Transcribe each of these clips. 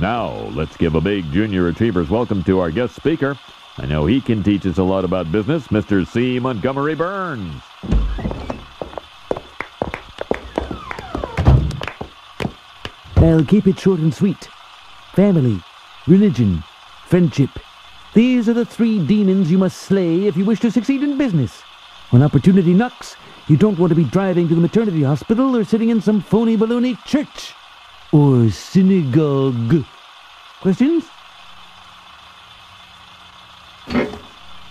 Now, let's give a big Junior Achievers welcome to our guest speaker. I know he can teach us a lot about business, Mr. C. Montgomery Burns. I'll keep it short and sweet. Family, religion, friendship. These are the three demons you must slay if you wish to succeed in business. When opportunity knocks, you don't want to be driving to the maternity hospital or sitting in some phony baloney church or synagogue. Questions?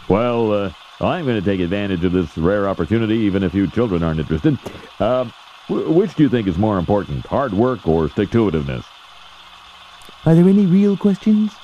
Well, uh, I'm going to take advantage of this rare opportunity, even if you children aren't interested. Uh, wh- which do you think is more important, hard work or stick to itiveness? Are there any real questions?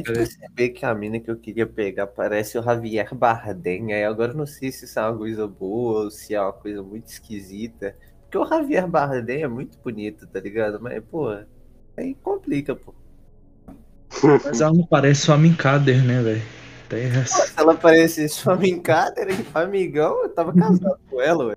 Acabei de perceber que a mina que eu queria pegar parece o Javier Bardem. Aí agora eu não sei se isso é uma coisa boa ou se é uma coisa muito esquisita. Porque o Javier Bardem é muito bonito, tá ligado? Mas, pô, aí complica, pô. Mas ela não parece sua Minkader, né, velho? Se ela parecesse sua Minkader, amigão, eu tava casado com ela, ué.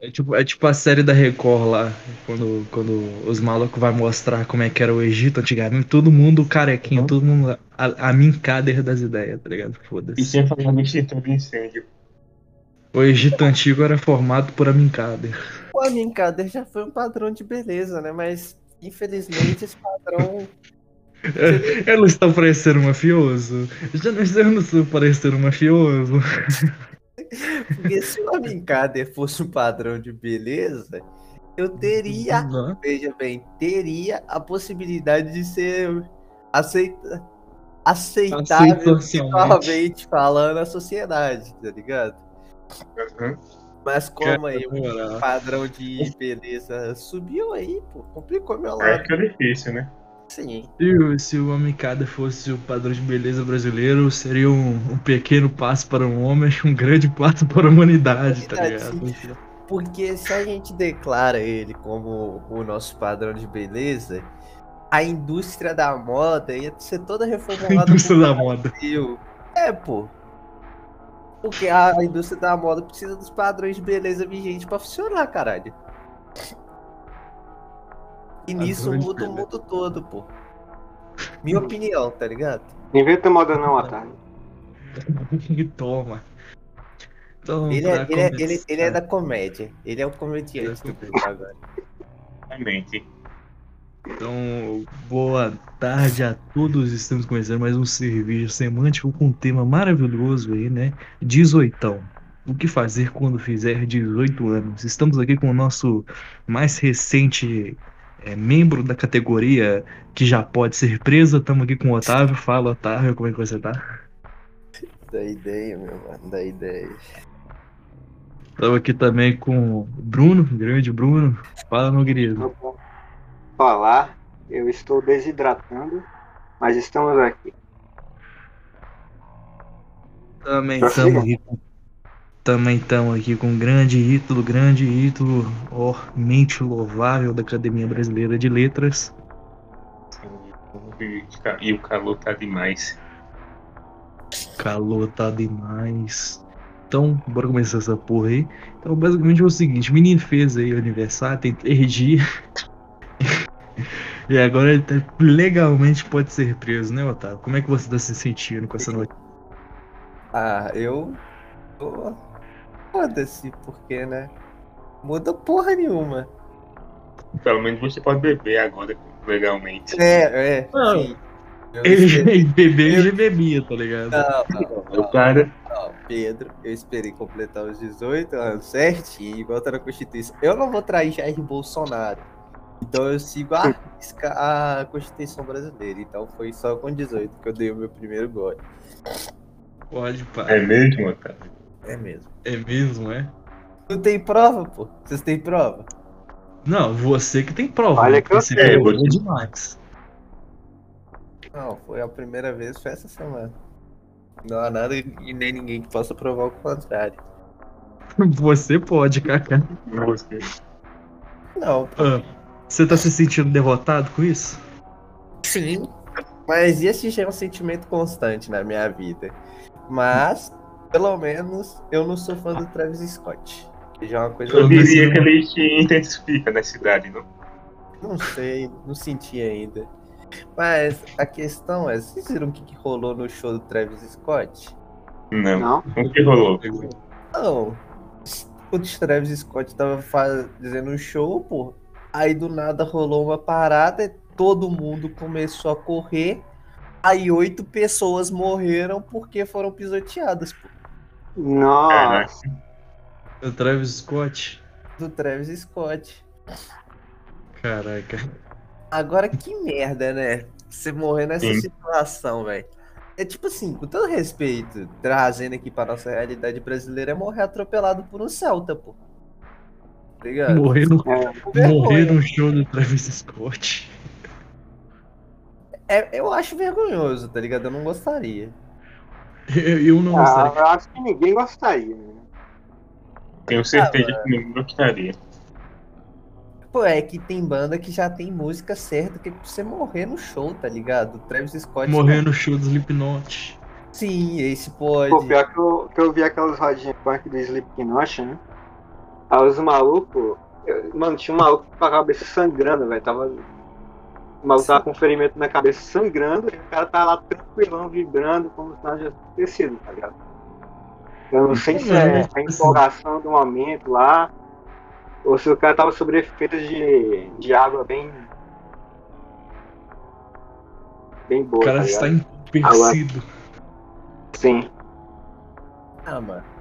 É tipo, é tipo a série da Record lá, quando, quando os malucos vai mostrar como é que era o Egito antigamente, todo mundo carequinho, Uhum. todo mundo a, a Minkader das ideias, tá ligado? E Foda-se. sem falar no extintor do incêndio. O Egito antigo era formado por Aminkader. O a Minkader já foi um padrão de beleza, né? Mas, infelizmente, esse padrão Eu não estou parecendo mafioso? Já não, eu não estou parecendo mafioso. Porque se o Aminkader fosse um padrão de beleza, eu teria, Não. veja bem, teria a possibilidade de ser aceita, aceitável socialmente falando na sociedade, tá ligado? Uhum. Mas como aí o padrão de beleza subiu aí, pô, complicou meu lado. fica difícil, né? Sim. Se, o- se o Amikada fosse o padrão de beleza brasileiro, seria um, um pequeno passo para um homem um grande passo para a humanidade, tá ligado? Porque se a gente declara ele como o nosso padrão de beleza, a indústria da moda ia ser toda reformulada Indústria pro da moda. É, pô. Porque a indústria da moda precisa dos padrões de beleza vigentes pra funcionar, caralho. E nisso muda o mundo todo, pô. Minha opinião, tá ligado? Inventa moda não, Otávio. Toma. Então, Ele é, ele, é, ele, ele é da comédia. Ele é o comediante agora. Realmente. Então, boa tarde a todos. Estamos começando mais um serviço semântico com um tema maravilhoso aí, né? 18. O que fazer quando fizer 18 anos? Estamos aqui com o nosso mais recente é, membro da categoria que já pode ser preso. Estamos aqui com o Otávio. Fala, Otávio, como é que você tá? Da ideia, meu mano, da ideia. Estamos aqui também com o Bruno, grande Bruno. Fala, meu querido. Falar, eu estou desidratando, mas estamos aqui. Também Já estamos aqui com também estamos aqui com um grande ídolo, grande ídolo, ó, mente louvável da Academia Brasileira de Letras. E o calor tá demais. Calor tá demais. Então, bora começar essa porra aí. Então, basicamente é o seguinte: o menino fez aí o aniversário, tem três dias. e agora ele tá, legalmente pode ser preso, né, Otávio? Como é que você tá se sentindo com essa notícia? Ah, eu. tô- Foda-se, porque, né? Muda porra nenhuma. Pelo menos você pode beber agora legalmente. É, é. Não. sim. Ele, esperei- ele bebeu e já bebia, tá ligado? Não, não, O cara. não, Pedro, eu esperei completar os 18 anos certinho, igual tá na Constituição. Eu não vou trair Jair Bolsonaro. Então eu sigo a, a Constituição brasileira. Então foi só com 18 que eu dei o meu primeiro gole. Pode, pá. É mesmo, Otávio? É mesmo. É mesmo, é? Não tem prova, pô? Vocês têm prova? Não, você que tem prova. Olha né? que eu Você sei. É, vou te- demais. Não, foi a primeira vez, foi essa semana. Não há nada e nem ninguém que possa provar o contrário. Você pode, Kaká. Você. Não, Ah, você tá se sentindo derrotado com isso? sim. Mas esse já é um sentimento constante na minha vida. Mas, pelo menos, eu não sou fã do Travis Scott. Que já é uma coisa Eu diria que ele te intensifica na cidade, não? Não sei, não senti ainda. Mas a questão é, vocês viram o que, que rolou no show do Travis Scott? Não. Não? O que rolou? Não. O Travis Scott tava fazendo um show, pô. Aí do nada rolou uma parada, e todo mundo começou a correr. Aí oito pessoas morreram porque foram pisoteadas, pô. Nossa. O Travis Scott? Do Travis Scott. Caraca. Agora que merda, né? Você morrer nessa Sim. situação, velho. É tipo assim, com todo respeito, trazendo aqui pra nossa realidade brasileira, é morrer atropelado por um Celta, pô. Tá ligado? Morrer no, vergonha. morrer no show do Travis Scott. É, eu acho vergonhoso, tá ligado? Eu não gostaria. Eu, eu não Ah, gostaria. eu acho que ninguém gostaria. Né? Tenho certeza que não gostaria. Pô, é que tem banda que já tem música certa que é pra você morrer no show, tá ligado? Travis Scott. Morrer no show do Slipknot. Sim, esse pode. Pô, pior que eu, que eu vi aquelas rodinhas punk do Slipknot, né? Aí os malucos. Mano, tinha um maluco com a cabeça sangrando, velho. Tava. O maluco tava com um ferimento na cabeça sangrando e o cara tava lá tranquilão, vibrando, como se nada tivesse acontecido, tá ligado? Eu não sei se é a empolgação do momento lá, ou se o cara tava sobre efeitos de, de água bem. bem boa. O cara tá está entorpecido. Sim. Ah, mano.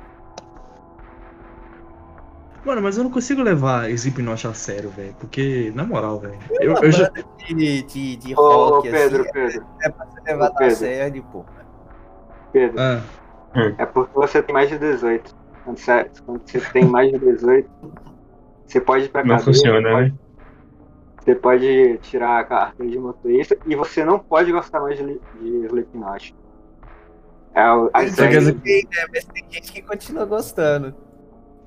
Mano, mas eu não consigo levar Slipknot a sério, velho. Porque, na moral, velho. É Eu, eu já. de, de, de Ô, ô, rock, Pedro, assim, Pedro, é pra ser levado Ô, a sério, pô. Pedro. Ah, É porque você tem mais de 18. Quando você, quando você tem mais de 18, você pode ir pra Não cadeia, funciona, pode- né? Você pode tirar a carteira de motorista e você não pode gostar mais de, de Slipknot. É, o- regras- dizer- Tem, né? Mas tem gente que continua gostando.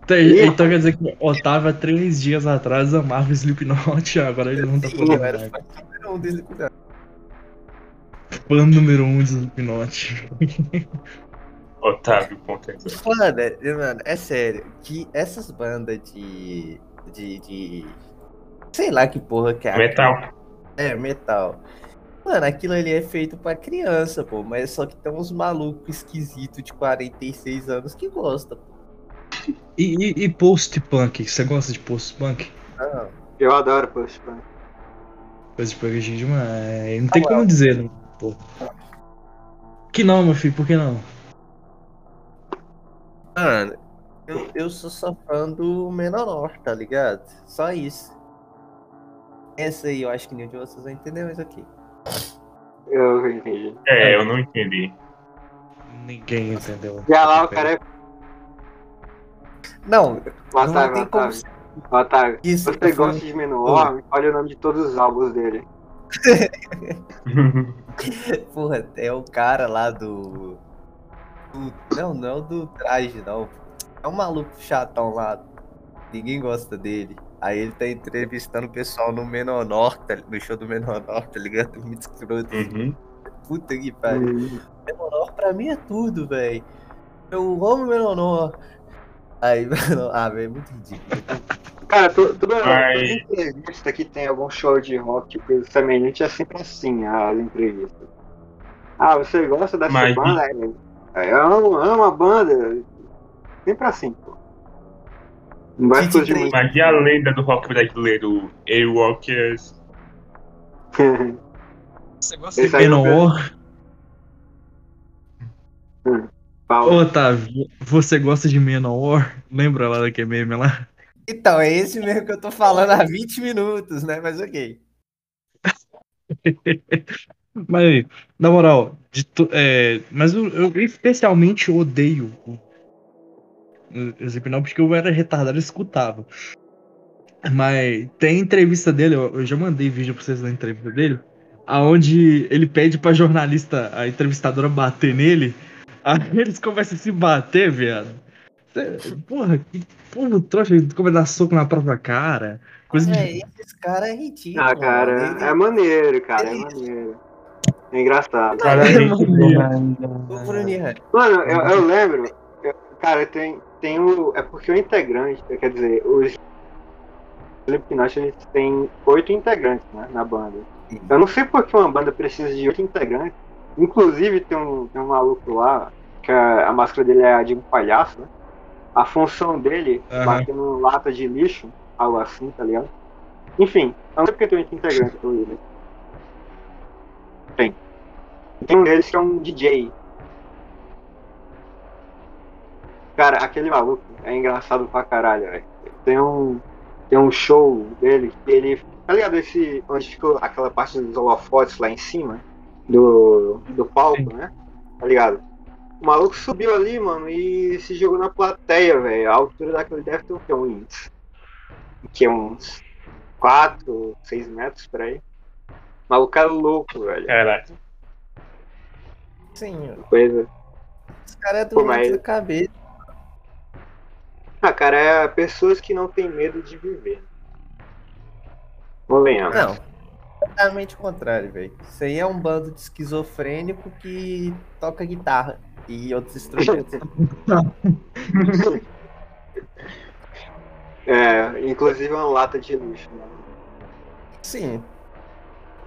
Tem- então quer dizer que o Otávio, há três dias atrás, amava Slipknot, agora ele não tá podendo era mais. fã número um do Slipknot. Fã número um de Slipknot. Otávio, ponto exato. Mano, é- mano, é sério. Que essas bandas de. de. de. Sei lá que porra que é. Metal. É, metal. Mano, aquilo ali é feito pra criança, pô. Mas só que tem uns malucos esquisitos de 46 anos que gostam, pô. E, e, e post-punk? Você gosta de post-punk? Não. Eu adoro post punk. Post-punk é gente demais. Não tem como dizer, não, pô. Que não, meu filho, por que não? Mano, eu, eu sou só fã do Menor, tá ligado? Só isso. Essa aí eu acho que nenhum de vocês vai entender, mas ok. Eu entendi. É, eu não entendi. Ninguém entendeu. E lá o cara é. Não, não Otávio, tem como Otávio. ser Otávio, isso. você falo- gosta de Menor, olha o nome de todos os álbuns dele. Porra, é o cara lá do. do- Não, não do traje, não. É um maluco chatão lá. Ninguém gosta dele. Aí ele tá entrevistando o pessoal no Menonor, tá, no show do Menonor, tá ligado? Muito escroto. Uhum. Puta que pariu. Hum. Menonor pra mim é tudo, velho. Eu amo Menonor. Aí, Menonor, ah, velho, é muito ridículo. Cara, to- toda, Mas- entrevista que tem algum show de rock coisa semelhante é sempre assim, as entrevistas. Ah, você gosta dessa Mas- banda? É, Eu amo, amo a banda. Sempre assim, pô. Não vai fugir muito. Mas e a lenda do rock brasileiro, A-Walkers? Você gosta de Esse eu Menor? Fala. Ô, Otávio, você gosta de Menor? Lembra lá daquele meme lá? Então, é esse mesmo que eu tô falando há 20 minutos, né? Mas ok. Mas, na moral, to- é, mas eu, eu especialmente odeio o Slipknot porque eu era retardado e escutava. Mas tem entrevista dele, eu, eu já mandei vídeo pra vocês da entrevista dele, aonde ele pede pra jornalista, a entrevistadora bater nele, aí eles começam a se bater, viado. Porra, que porra, trouxa, começa a dar soco na própria cara. Coisa de. É, esses caras é ridículo. Ah, cara, mano. é maneiro, cara, é ele- maneiro. É engraçado. Cara, É. Ô, Bruninha, Mano, eu, eu lembro, eu- cara, tem, tem o. É porque o integrante, quer dizer, os Slipknot eles têm oito integrantes né, na banda. Eu não sei por que uma banda precisa de oito integrantes. Inclusive tem um, tem um maluco lá, que a, a máscara dele é de um palhaço, né? A função dele é Aham. bater no lata de lixo, algo assim, tá ligado? Enfim, eu não sei porque tem oito integrantes pro Willis. Tem. Tem um deles que é um DJ. Cara, aquele maluco é engraçado pra caralho, velho. Tem um, tem um show dele que ele. Tá ligado? Esse. Onde ficou aquela parte dos holofotes lá em cima do, do palco, Sim. né? Tá ligado? O maluco subiu ali, mano, e se jogou na plateia, velho. A altura daquele deve ter o quê? Uns. Que é uns 4, 6 metros por aí. O maluco é louco, velho. Caraca. sim, Coisa. os caras é doente mas- da cabeça. Ah, cara, é pessoas que não têm medo de viver. Convenhamos. Não, totalmente o contrário, velho. Isso aí é um bando de esquizofrênico que toca guitarra e outros instrumentos. É, inclusive uma lata de lixo, mano. Sim,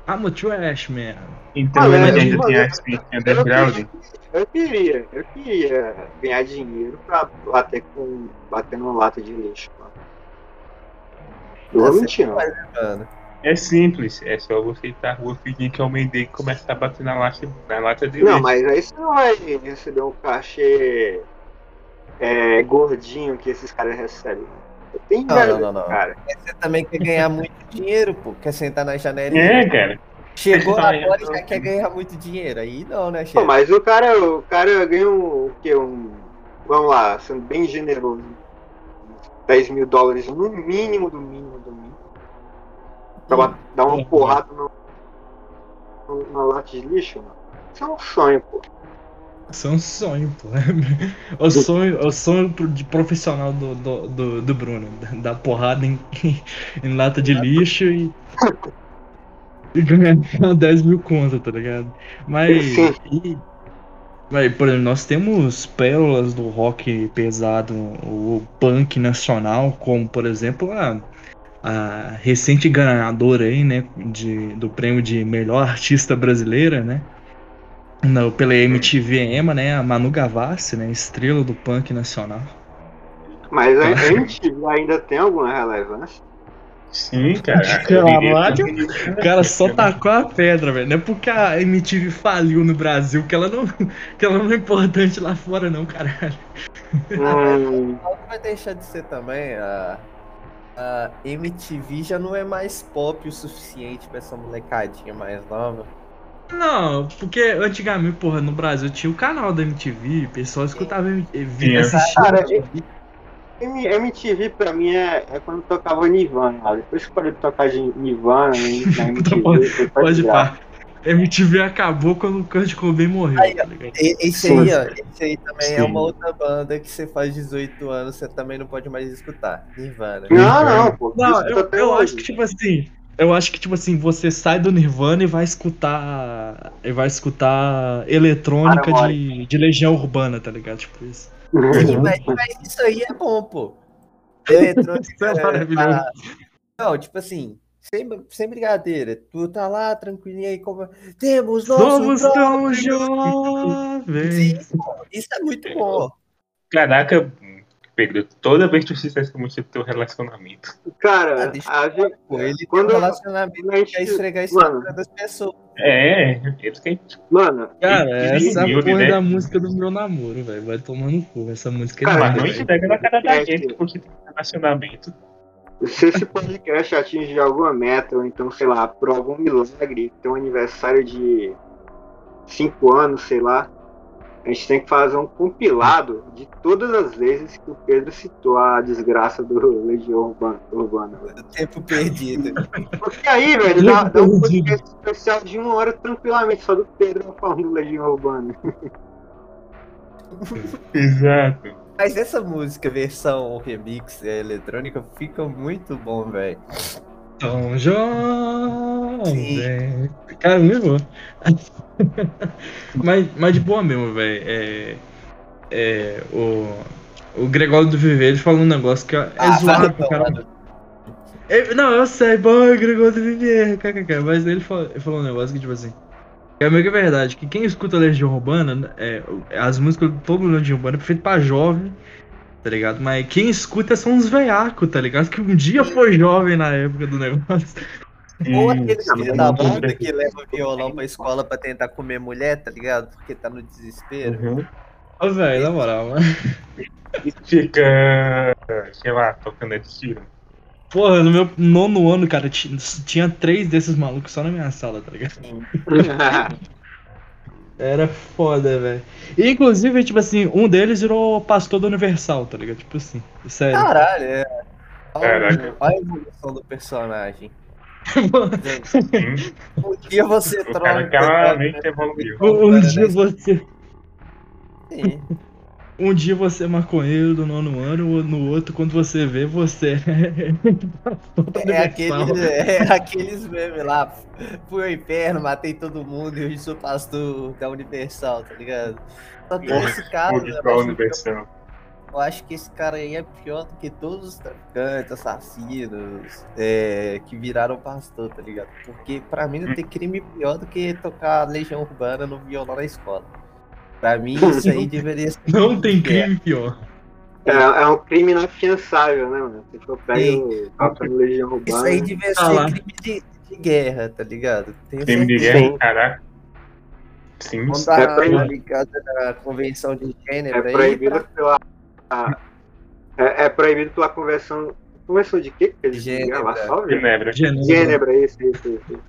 I'm a trash, man. Então Ah, ele é, ainda eu- tem eu- a experiência underground. Eu queria, eu queria ganhar dinheiro pra bater com. bater numa lata de lixo, mano. Não vou Você mentir, mano. É simples, é só você ir pra rua fingir que é o mendigo e começar a bater na lata, na lata de Não, mas aí você não vai receber um cachê é, gordinho que esses caras recebem. Tem Não, não, não, não. cara. Você também quer ganhar muito dinheiro, pô. Quer sentar na janelinha. É, cara. Chegou Tá, agora e eu- já quer ganhar muito dinheiro. Aí não, né, chefe? mas o cara, o cara ganha um, o quê? Um, vamos lá, sendo bem generoso. 10 mil dólares no mínimo, do mínimo. Pra dar uma porrada no, no- na lata de lixo, mano. Isso é um sonho, pô. Isso é um sonho, pô. O sonho, o sonho de profissional do, do, do, do Bruno. Dar porrada em, em lata de lixo e. E ganhar 10 mil conto, tá ligado? Mas. E, mas, por exemplo, nós temos pérolas do rock pesado, o punk nacional, como por exemplo a, a recente ganhadora aí, né, de, do prêmio de melhor artista brasileira, né? No, pela MTV EMA, né? A Manu Gavassi, né? Estrela do punk nacional. Mas a, MTV ainda tem alguma relevância? Sim, cara. O cara só tacou a pedra, velho. Não é porque a MTV faliu no Brasil que ela não, que ela não é importante lá fora, não, caralho. Hum, Não vai deixar de ser também. A, a MTV já não é mais pop o suficiente pra essa molecadinha mais nova. Não, porque antigamente, porra, no Brasil tinha o canal da MTV, o pessoal escutava MTV, Sim. assistia Cara, MTV. Pra mim é, é quando tocava Nirvana. Depois que parei de tocar de Nirvana né, na MTV, Pode pá. MTV acabou quando o Kurt Cobain morreu, Aí, tá ligado? Esse aí, ó, esse aí também é Sim. uma outra banda que você faz 18 anos, você também não pode mais escutar. Nirvana. Não, não, pô. Não, eu, até eu acho que, tipo assim. Eu acho que, tipo assim, você sai do Nirvana e vai escutar. E vai escutar eletrônica de, de Legião Urbana, tá ligado? Tipo isso. Sim, mas, mas isso aí é bom, pô. Eletrônica. Isso é maravilhoso. ah, Não, tipo assim, sem, sem brincadeira. Tu tá lá tranquilinho aí, como. Temos nosso Somos tão jovens. Sim, pô, Isso é muito bom. Caraca, Pedro, toda vez que tu fizer música do teu relacionamento. Ah, Cara, deixa a gente, ele Quando- tem um relacionamento a gente- quer esfregar isso mano. na cara das pessoas. É, querem. mano, Cara, essa é humilde, porra né? da música do meu namoro, velho. Vai tomar no cu. Essa música é Cara, Mas não esfrega na cara da É, gente que- porque tem relacionamento. Se esse podcast atingir alguma meta, ou então, sei lá, por algum milagre, tem um aniversário de 5 anos, sei lá, a gente tem que fazer um compilado de todas as vezes que o Pedro citou a desgraça do Legião Urbana. Tempo perdido. Porque aí, velho, dá, dá um podcast especial de uma hora tranquilamente, só do Pedro falando do Legião Urbana. Exato. Mas essa música, versão remix é, eletrônica, fica muito bom, velho. Tão jovem. Cara, muito bom. mas, mas de boa mesmo, velho. É, é, o, o Gregório do Viver, ele falou um negócio que é Ah, zoado vai, pro cara. mano. É, não, eu sei, boy, Gregório do Viver, kkk. Mas ele falou, ele falou um negócio que, tipo assim. É meio que é verdade, que quem escuta Legião Urbana, é, as músicas de todo mundo Legião Urbana é feito pra jovem, tá ligado? Mas quem escuta são uns veiacos, tá ligado? Que um dia foi jovem na época do negócio. Ou Hum, aquele filho da não, que leva violão pra escola pra tentar comer mulher, tá ligado? Porque tá no desespero. Uhum. Ô, velho, na moral, mano. E fica, sei lá, tocando de tiro. Porra, no meu nono ano, cara, ti- tinha três desses malucos só na minha sala, tá ligado? Era foda, velho. Inclusive, tipo assim, um deles virou pastor do Universal, tá ligado? Tipo assim, sério. Caralho, é. Olha, Caraca. olha a evolução do personagem. Sim, Um dia você o troca. cara claramente evoluiu. um, um dia você. Sim. Um dia você é maconheiro do nono ano, no outro, quando você vê, você é. É aqueles, é aqueles memes lá. Fui ao inferno, matei todo mundo e hoje sou pastor da Universal, tá ligado? Só que esse cara, Onde eu tá a acho, universal? eu acho que esse cara aí é pior do que todos os traficantes, assassinos, é, que viraram pastor, tá ligado? Porque pra mim não tem crime pior do que tocar Legião Urbana no violão na escola. Pra mim, isso aí deveria ser. Não tem crime pior. É, é um crime inafiançável, né, mano? Se for pega Sim. o toca no Legião Urbana. Isso aí devia Ah ser lá. crime de, de guerra, tá ligado? Tenho Crime de guerra, caraca. Sim, Quando sim. tá É proibido. na ligada da convenção de gênero É aí, proibido pela. a- É, é proibido pela convenção. Convenção de quê? eles Gênebra. Genebra. Gênebra, isso, isso, isso.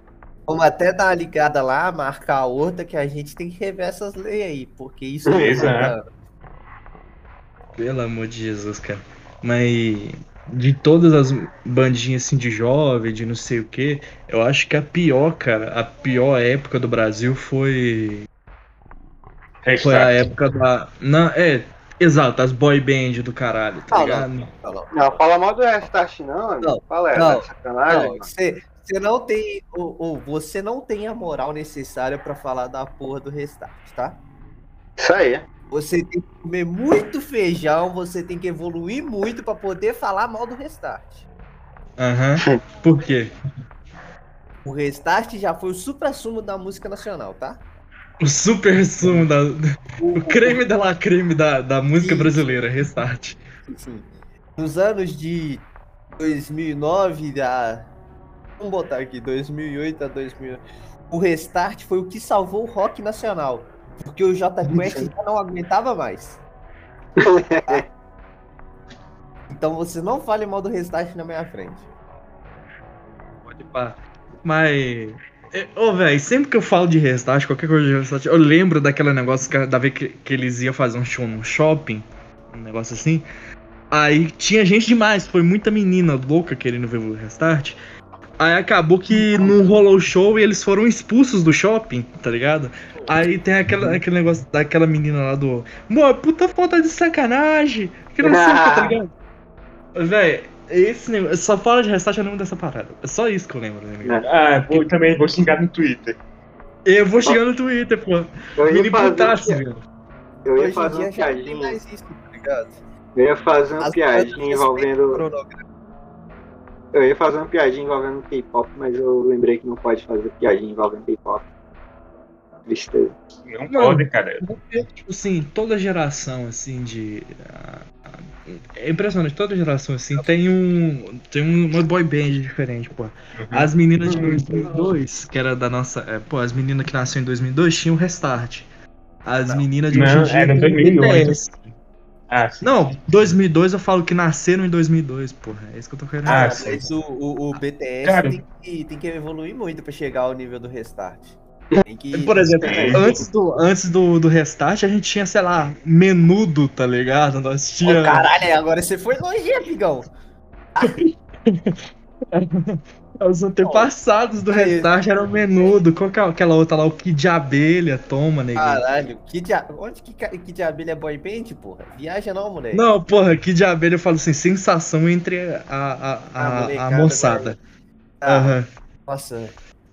Vamos até dar uma ligada lá, marcar a outra, que a gente tem que rever essas leis aí, porque isso não tá- Pelo amor de Jesus, cara. Mas de todas as bandinhas assim de jovem, de não sei o que, eu acho que a pior, cara, a pior época do Brasil foi foi a Restart. época da não, é, exato, as boy band do caralho, tá Ah, ligado? não, não. Não, fala mal do Restart, não. amigo. Não, Fala, é não, tá sacanagem. Não, você, você não tem, ou, ou você não tem a moral necessária pra falar da porra do restart, tá? Isso aí. Você tem que comer muito feijão, você tem que evoluir muito pra poder falar mal do restart. Aham. Por quê? O restart já foi o supra-sumo da música nacional, tá? O super sumo da O, o creme de la creme da, da música Isso. brasileira, restart. Sim. Nos anos de 2009 a vamos botar aqui 2008 a 2000, o restart foi o que salvou o rock nacional, porque o J Quest já não aguentava mais. Então você não fale mal do restart na minha frente. Pode pá. Mas. é, Ô, velho, sempre que eu falo de restart, qualquer coisa de restart, eu lembro daquele negócio que, da vez que, que eles iam fazer um show no shopping, um negócio assim. Aí tinha gente demais, foi muita menina louca querendo ver o restart. Aí acabou que não rolou o show e eles foram expulsos do shopping, tá ligado? Aí tem aquela, aquele negócio daquela menina lá do. Mô, puta falta de sacanagem. Que não sei o que, tá ligado? Véi, esse negócio. Só fala de restart eu lembro dessa parada. É só isso que eu lembro, né, amigo? Ah, eu também vou xingar no Twitter. Eu vou chegar no Twitter, pô. Eu ia Mini fazer, putaço, velho. eu ia fazer mais isso, tá ligado? Eu ia fazer uma As piadinha bandas respeitam o envolvendo. Eu ia fazer uma piadinha envolvendo K-pop, mas eu lembrei que não pode fazer piadinha envolvendo K-pop. Tristeza. Não Não. pode, cara. Tipo assim, toda geração, assim, de. ah, É impressionante, toda geração, assim, tem um. Tem um- uma boy band diferente, pô. Uhum. As meninas de 2002, que era da nossa. é, pô, as meninas que nasceram em 2002 tinham restart. As meninas de hoje em Não, era em têm 2008. Ah, sim. Não, 2002 eu falo que nasceram em 2002, porra. É isso que eu tô querendo Ah, dizer. Mas o, o, o BTS Cara. tem, que, tem que evoluir muito pra chegar ao nível do restart. Tem que, Por exemplo, É. antes, do, antes do, do restart, a gente tinha, sei lá, menudo, tá ligado? Nós tinha. caralho, agora você foi longe, amigão. Os antepassados do Aí. restart eram menudo. Qual que é aquela outra lá, o Kid de Abelha? Toma, neguinho. Caralho, que dia... onde que, que de abelha é boy band, porra? Viaja não, moleque. Não, porra, Kid de Abelha eu falo assim, sensação entre a, a, a, A a, molecada, moçada. Ah, Aham. Nossa.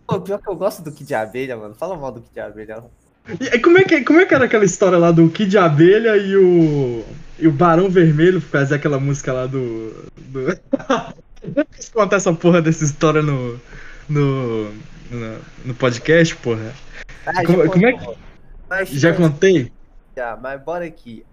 Pô, pior que eu gosto do Kid de Abelha, mano. Fala mal do Kid de Abelha. não. E como é, que, como é que era aquela história lá do Kid de Abelha e o. E o Barão Vermelho fazer aquela música lá do. do... Eu quis contar essa porra dessa história no. no. no, no podcast, porra. Ah, Como- já como é contou. Mas, Já mas- contei? Já, mas bora aqui.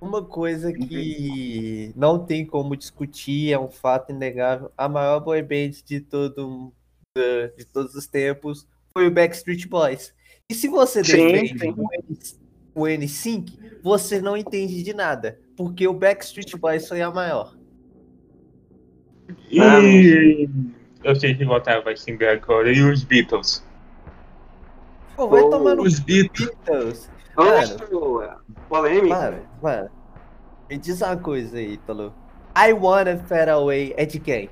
Uma coisa que não tem como discutir, é um fato inegável. A maior boy band de, todo, de, todos os tempos foi o Backstreet Boys. E se você Sim, defende sim. N- o N5, você não entende de nada. Porque o Backstreet Boys foi a maior. E eu sei que voltar vai xingar agora. E os Beatles? Pô, vai Oh, tomar no Os Beatles. Beatles. Ô, polêmica. Mano, mano. Me diz uma coisa aí, Ítalo. I Wanna Fade Away é de quem?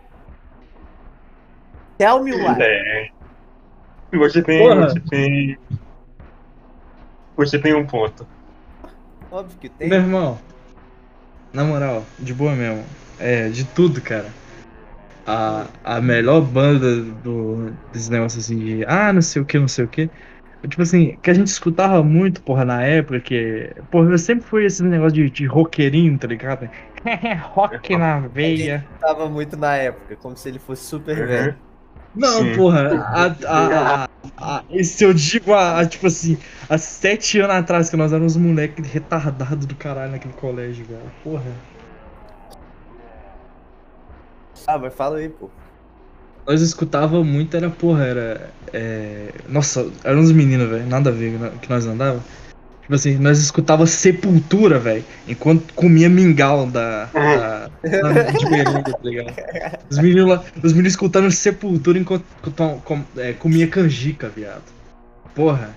Tell me why. É. Você tem. Porra. Você tem. Você tem um ponto. Óbvio que tem. Meu irmão, na moral, de boa mesmo. É, de tudo, cara. A, a melhor banda do, desse negócio assim de ah, não sei o que, não sei o que. Tipo assim, que a gente escutava muito, porra, na época, que. Porra, eu sempre fui esse negócio de, de roqueirinho, tá ligado? Rock na veia. Tava muito na época, como se ele fosse super Uhum. velho. Não, Sim. porra, a, a, a, a- se eu digo a, a, tipo assim, há sete anos atrás que nós éramos moleque retardado do caralho naquele colégio, velho. Porra. Ah, mas fala aí, pô. Nós escutava muito, era, porra, era. É... Nossa, eram uns meninos, velho, nada a ver que nós andava. Tipo assim, nós escutava Sepultura, velho, enquanto comia mingau da. da, de merenda, tá ligado? Os meninos lá, os meninos escutando Sepultura enquanto com- com- é, comia canjica, viado. Porra.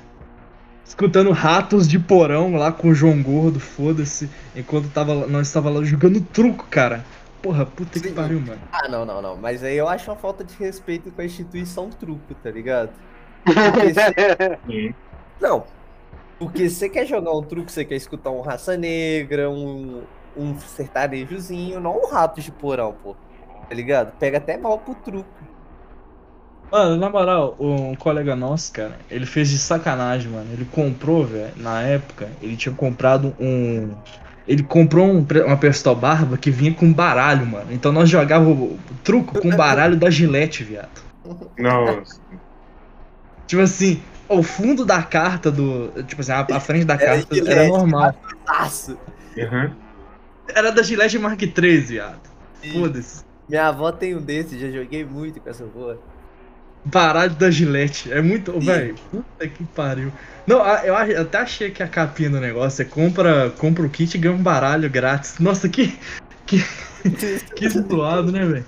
Escutando ratos de porão lá com o João Gordo, foda-se, enquanto tava, nós tava lá jogando truco, cara. Porra, puta que Sim. pariu, mano. Ah, não, não, não. Mas aí eu acho uma falta de respeito com a instituição truco, tá ligado? Porque se- Sim. Não. Porque você quer jogar um truco, você quer escutar um raça negra, um, um sertanejozinho, não um rato de porão, pô. Tá ligado? Pega até mal pro truco. Mano, na moral, um colega nosso, cara, ele fez de sacanagem, mano. Ele comprou, velho, na época, ele tinha comprado um. Ele comprou um, uma Presto Barba que vinha com baralho, mano. Então nós jogávamos o truco com baralho da Gillette, viado. Nossa. Tipo assim, o fundo da carta do. Tipo assim, a, a frente da Era carta era Gillette. normal. Uhum. Era da Gillette Mark III, viado. Foda-se. Minha avó tem um desse, já joguei muito com essa porra. Baralho da Gillette. É muito. Velho, puta que pariu. Não, eu até achei que a capinha do negócio é compra, compra o kit e ganha um baralho grátis. Nossa, que, que zoado, né, velho?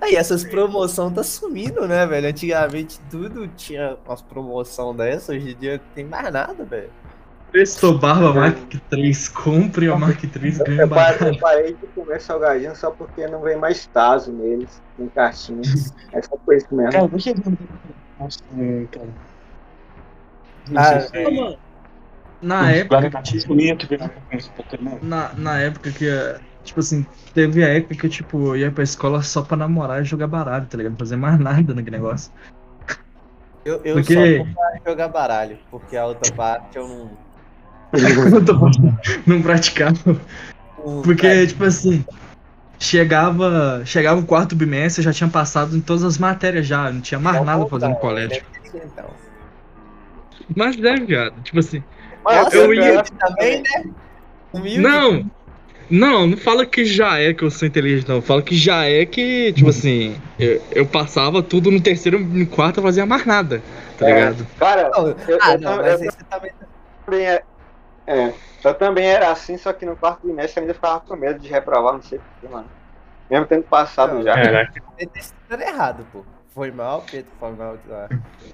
Aí essas promoções tá sumindo, né, velho? Antigamente tudo tinha umas promoção dessa, hoje em dia não tem mais nada, velho. Presto Barba Mark 3, compre a Mark 3 ganha Eu parei, eu barato. parei de comer salgadinho só porque não vem mais Tazo neles, em cartinhas. É só por isso mesmo. Cara, deixa eu ver. Hum, cara. Não Ah, sei se é. Na época, na, na época que, tipo assim, teve a época que eu, tipo, ia pra escola só pra namorar e jogar baralho, tá ligado? Não fazer mais nada naquele negócio. Eu, eu Porque- só jogar baralho, porque a outra parte eu não. Eu não praticava. Porque, tipo assim, chegava, chegava o quarto bimestre, eu já tinha passado em todas as matérias já, não tinha mais Ao nada pra fazer no contrário, colégio. ser, então. Mas deve, cara. Tipo assim, Mas eu eu ia- Também, né? Humilde. Não! Não, não fala que já é que eu sou inteligente, não. Fala que já é que, tipo assim, eu, eu passava tudo no terceiro e no quarto, eu fazia mais nada, tá É. ligado? Cara, eu, ah, eu não, tam- mas eu você também. É, é, eu também era assim, só que no quarto trimestre eu ainda ficava com medo de reprovar, não sei porquê, mano. Mesmo tendo passado Não, já. Caraca, Você tá estudando errado, pô. Foi mal, Pedro, foi mal. ah.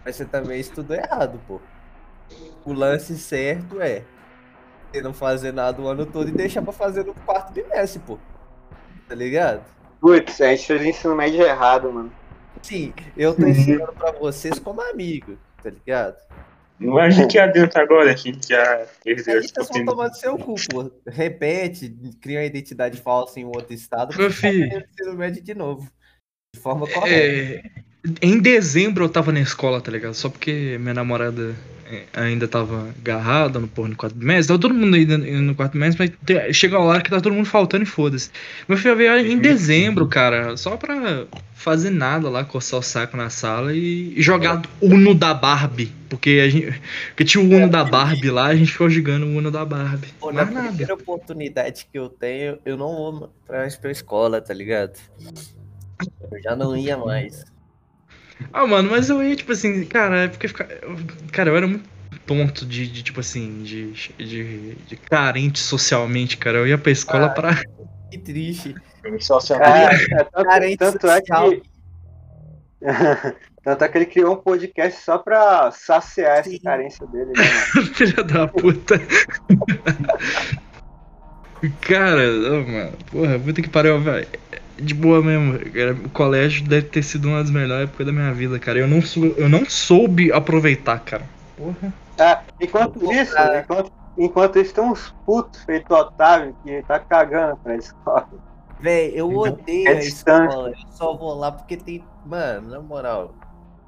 Mas você também estudou errado, pô. O lance certo é você não fazer nada o ano todo e deixar pra fazer no quarto bimestre, pô. Tá ligado? Putz, a gente fez ensino médio errado, mano. Sim, eu tô ensinando pra vocês como amigo, tá ligado? Não é a gente que adianta agora, a gente já perdeu Aí esse vocês vão Pokémon. tomar do seu cu, pô. Repete, cria uma identidade falsa em outro estado, Meu filho. ensino médio de novo. De forma correta. É, em dezembro eu tava na escola, tá ligado? Só porque minha namorada é, ainda tava agarrada no porno no quarto bimestre. Tava todo mundo ainda indo no quarto bimestre, mas te- chega uma hora que tá todo mundo faltando e foda-se. Meu filho veio em dezembro, cara, só pra fazer nada lá, coçar o saco na sala e, e jogar Uno da Barbie. Porque, a gente, porque tinha o Uno da Barbie lá, a gente ficou jogando o Uno da Barbie. Pô, na nada. primeira oportunidade que eu tenho, eu não vou mais pra escola, tá ligado? Eu já não ia mais. Ah, mano, mas eu ia, tipo assim, cara, é porque Cara, eu era muito tonto de, de, tipo assim, de, de, de carente socialmente, cara. Eu ia pra escola Ah. pra. Que triste. É, tanto, é que. tanto é que ele criou um podcast só pra saciar essa Sim. carência dele, né? Filha da puta. cara, ô, mano, porra, puta que pariu, velho. De boa mesmo, cara, o colégio deve ter sido uma das melhores épocas da minha vida, cara. Eu não, sou, eu não soube aproveitar, cara. Porra. Ah, enquanto isso, Cara. enquanto, enquanto isso, tem uns putos feito Otávio que tá cagando pra escola. Véi, eu odeio É a distante. escola. Eu só vou lá porque tem. Mano, na moral,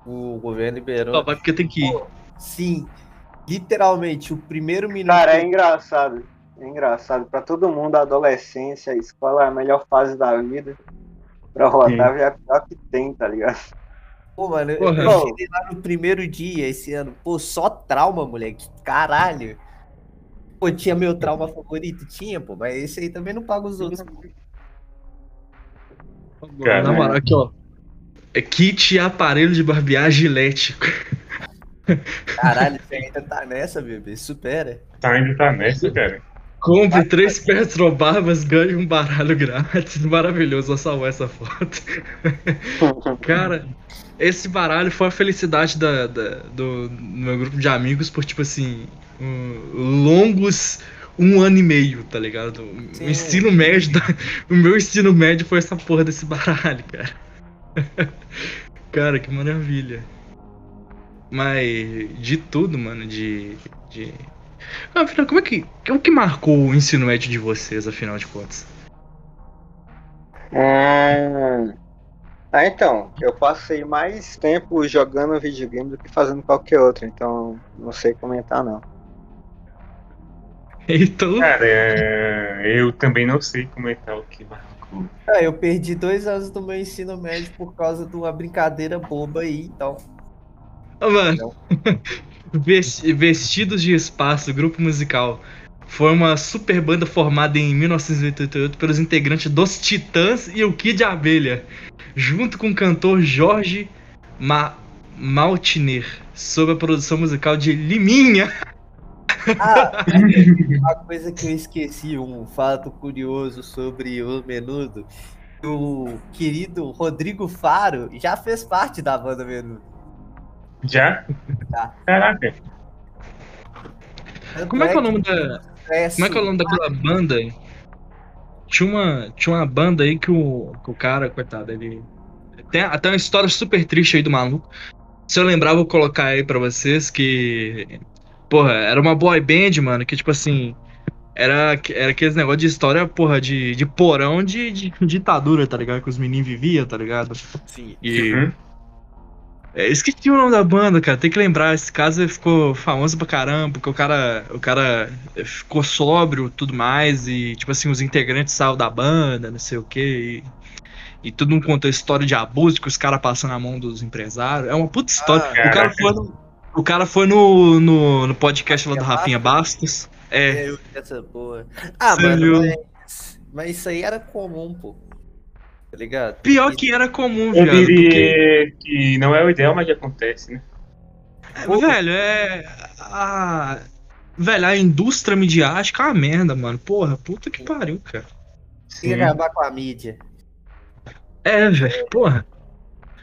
o governo liberou. Só vai porque tem que ir. Sim, literalmente, o primeiro minuto. Cara, é engraçado. É engraçado. Pra todo mundo, a adolescência, a escola é a melhor fase da vida. Pra o Otávio é a pior que tem, tá ligado? Pô, mano, eu- Porra. eu cheguei lá no primeiro dia esse ano. Pô, só trauma, moleque. Caralho. Pô, tinha meu trauma favorito? Tinha, pô, mas esse aí também não paga os outros. Cara, Na moral, aqui, ó. É kit e aparelho de barbear gilete. Caralho, você ainda tá nessa, bebê. Supera. Tá ainda tá nessa, cara. Compre três Petrobarbas, ganhe um baralho grátis. Maravilhoso, vou salvar essa foto. Cara, esse baralho foi a felicidade da, da- do, do meu grupo de amigos por, tipo assim, um- longos um ano e meio, tá ligado? O Sim. ensino médio, da- o meu ensino médio foi essa porra desse baralho, cara. Cara, que maravilha. Mas de tudo, mano, de. de... Ah, Afinal, como é que. O que marcou o ensino médio de vocês, afinal de contas? Hum. Ah, então, eu passei mais tempo jogando videogame do que fazendo qualquer outro, então não sei comentar não. Então. Cara, é, eu também não sei comentar o que marcou. Ah, eu perdi dois anos do meu ensino médio por causa de uma brincadeira boba aí, então. Ah, mano. Ves- Vestidos de Espaço, grupo musical. Foi uma super banda formada em 1988 pelos integrantes dos Titãs e o Kid Abelha, junto com o cantor Jorge Ma Maltiner, sob a produção musical de Liminha. Ah, uma coisa que eu esqueci, um fato curioso sobre o Menudo. O querido Rodrigo Faro já fez parte da banda Menudo. Já? Tá. Caraca. Como é que é o nome da. Como é que é o nome daquela banda? Tinha uma, tinha uma banda aí que o, que o cara, coitado, ele. Tem até uma história super triste aí do maluco. Se eu lembrar, eu vou colocar aí pra vocês que. Porra, era uma boy band, mano, que tipo assim. Era, era aqueles negócio de história, porra, de, de porão de, de ditadura, tá ligado? Que os meninos viviam, tá ligado? Sim. E. Uhum. É, esqueci o nome da banda, cara. Tem que lembrar. Esse caso ficou famoso pra caramba, porque o cara, o cara ficou sóbrio tudo mais. E, tipo assim, os integrantes saíram da banda, não sei o quê. E, e todo mundo conta a história de abuso que os caras passam na mão dos empresários. É uma puta história. Ah, o cara foi no, o cara foi no, no, no podcast lá do Rafinha Bastos. É, É, eu essa porra. Ah, Você mano, mas, mas isso aí era comum, pô. Tá ligado? pior que era comum, Eu viado. Porque, diria que não é o ideal, mas acontece, né? é, velho, é. A, velho, a indústria midiática é uma merda, mano. Porra, puta que pariu, cara. Tem que acabar com a mídia. É, velho, porra.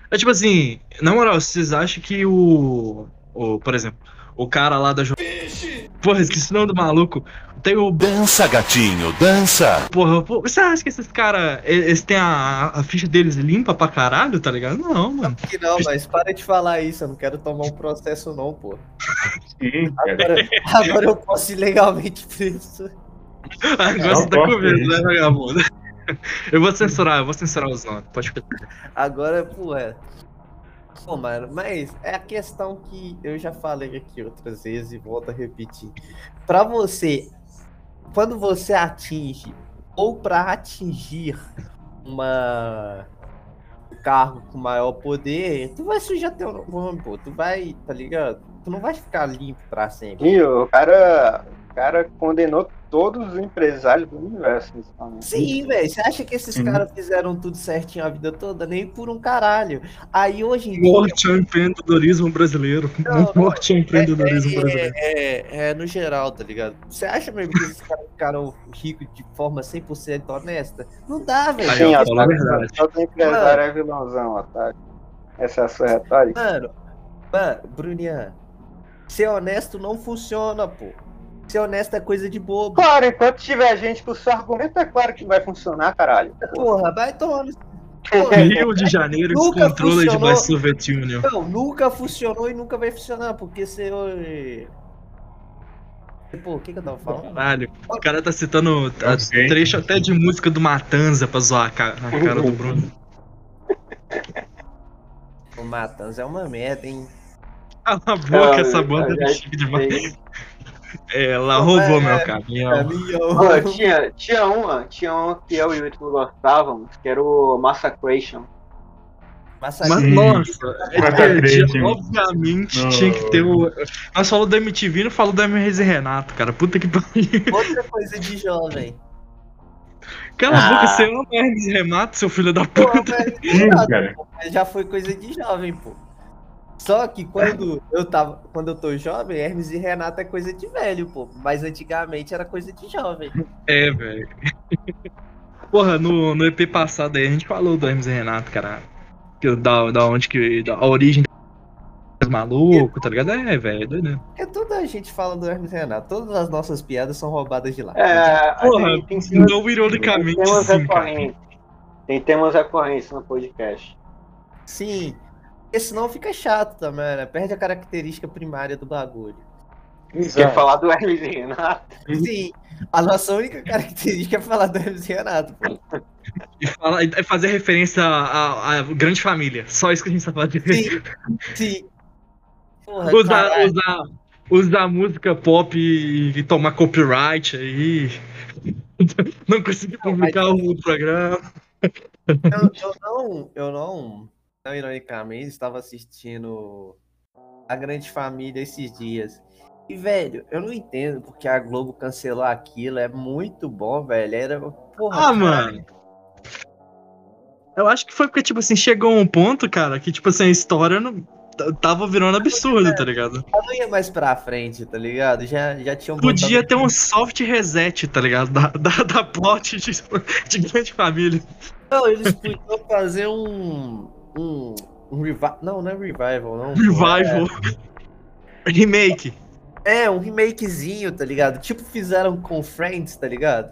É tipo assim, na moral, vocês acham que o. o por exemplo, o cara lá da. Jo- Porra, esqueci o nome do maluco. Tem o. Dança, gatinho, dança. Porra, pô, você acha que esses caras. Eles têm a, a ficha deles limpa pra caralho, tá ligado? Não, mano. Que não, mas para de falar isso, eu não quero tomar um processo não, pô. Sim. Agora, agora eu posso ir legalmente preso. Agora você tá com medo, né, vagabundo? Eu vou censurar, eu vou censurar os nomes. Pode ficar. Agora, pô, é. Pô, mano, mas é a questão que eu já falei aqui outras vezes e volto a repetir. Pra você, quando você atinge, ou pra atingir uma um com maior poder, tu vai sujar teu nome, pô. Tu vai, tá ligado? Tu não vai ficar limpo pra sempre. E o cara, o cara condenou todos os empresários do universo. Sim, velho. Você acha que esses Uhum. caras fizeram tudo certinho a vida toda? Nem por um caralho. Aí hoje em dia. Morte ao empreendedorismo brasileiro. Não. Morte ao empreendedorismo é, brasileiro. é, é, é no geral, tá ligado? Você acha mesmo que esses caras ficaram ricos de forma 100% honesta? Não dá, velho. Sim, a verdade. todo empresário é vilãozão, otário. Essa é a sua retórica. Mano, mano, Brunian, ser honesto não funciona, pô. Ser honesto é coisa de bobo. Claro, enquanto tiver gente com o seu argumento, é claro que vai funcionar, caralho. Porra, vai tomando. Porra, Rio de Janeiro Nunca demais Soviet Union. Não, nunca funcionou e nunca vai funcionar, porque você. Pô, o que, que eu tava falando? Caralho, o cara tá citando trecho até de música do Matanza pra zoar a ca- a cara do Bruno. O Matanz é uma merda, hein? Cala a boca, Ah, essa banda é chique demais. Sei. Ela roubou é- meu caminhão. Caminhão. Pô, tinha, tinha uma, tinha uma que eu e o Ítalo gostávamos, que era o Massacration. Mas, Massacre. nossa, é Mas obviamente Não. tinha que ter o. Nós falamos da MTV e não falou da MRZ Renato, cara. Puta que pariu. Outra coisa de jovem. Cala a Ah. boca, você ama MRZ Renato, seu filho da puta. mas, Hum, cara. mas já foi coisa de jovem, pô. Só que quando eu tava. Quando eu tô jovem, Hermes e Renato é coisa de velho, pô. Mas antigamente era coisa de jovem. É, velho. Porra, no, no EP passado aí a gente falou do MRZ Renato, cara. Que, da, da onde que. Da origem dos malucos, tá ligado? É, velho, doido, né? Porque toda a gente fala do Hermes e Renato. Todas as nossas piadas são roubadas de lá. É, Porra, tem, tem, temas- não ironicamente, tem temas sim, cara. recorrentes. Tem temas recorrentes no podcast. Sim. Porque senão fica chato também, né? Perde a característica primária do bagulho. Quer falar do Hermes e Renato? Sim. A nossa única característica é falar do Hermes e Renato, pô. E, fala, e fazer referência à, à grande família. Só isso que a gente tá falando. Sim. Sim. Porra, Usar, caralho. usar, usar música pop e, e tomar copyright aí. Não consegui publicar o programa. Eu, eu não, eu não, não ironicamente, estava assistindo A Grande Família esses dias. E, velho, eu não entendo porque a Globo cancelou aquilo. É muito bom, velho. Era. Porra, Ah, mano. Eu acho que foi porque, tipo assim, chegou um ponto, cara, que, tipo assim, a história não. Tava virando absurdo, tá ligado? eu não ia mais pra frente, tá ligado? Já, já tinham Podia botado- ter um soft reset, tá ligado? Da, da, da plot de, de grande família. Não, eles podiam fazer um. Um, um revival. Não, não é revival, não. Revival. Remake. É, um remakezinho, tá ligado? Tipo fizeram com Friends, tá ligado?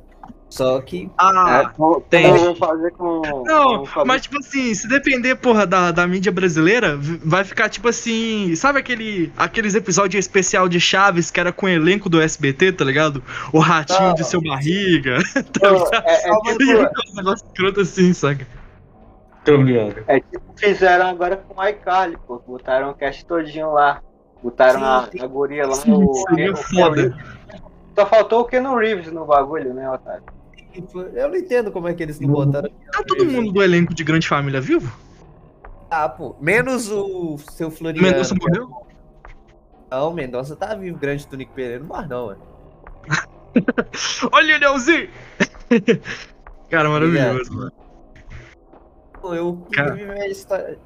Só que. Ah, É, tem. Eu vou fazer com. Não, com- mas tipo assim, se depender, porra, da, da mídia brasileira, vai ficar tipo assim. Sabe aquele, aqueles episódios especial de Chaves que era com o elenco do SBT, tá ligado? O ratinho Não. de seu barriga. tá ligado? é, é tipo, negócio escroto assim, saca? Tô ligado. é tipo fizeram agora com o iCarly, pô. Botaram o cast todinho lá. Botaram a, Sim, a guria lá. Sim, o, seria foda. Só faltou o Keanu Reeves no bagulho, né, Otário? Eu não entendo como é que eles não botaram. Tá todo mundo do elenco de Grande Família vivo? Ah, pô. Menos o seu Floriano. Mendonça morreu? Não, Mendonça tá vivo. Grande Tunico Pereira não morre, não, mano. Olha o Leãozinho! Cara, maravilhoso, mano. Eu Cara. queria viver a história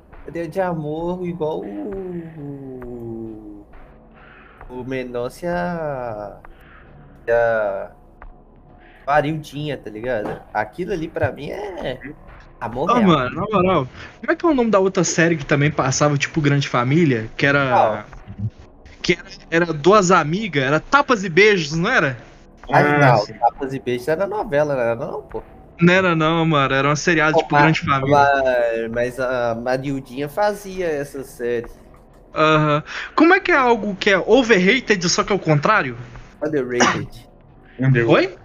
de amor igual o. O Mendonça e a. e a. a Arildinha, tá ligado? Aquilo ali pra mim é. Amor real. mano, na moral, como é que é o nome da outra série que também passava, tipo, Grande Família? Que era. Que era, era duas amigas, era tapas e beijos, não era? Ah, não. Tapas e Beijos era novela, não era não, pô. Não era não, mano, era uma seriado, tipo, Grande Família. Mas, mas a Marildinha fazia essa série. Aham. Como é que é algo que é overrated, só que é o contrário? Underrated. Under... Oi?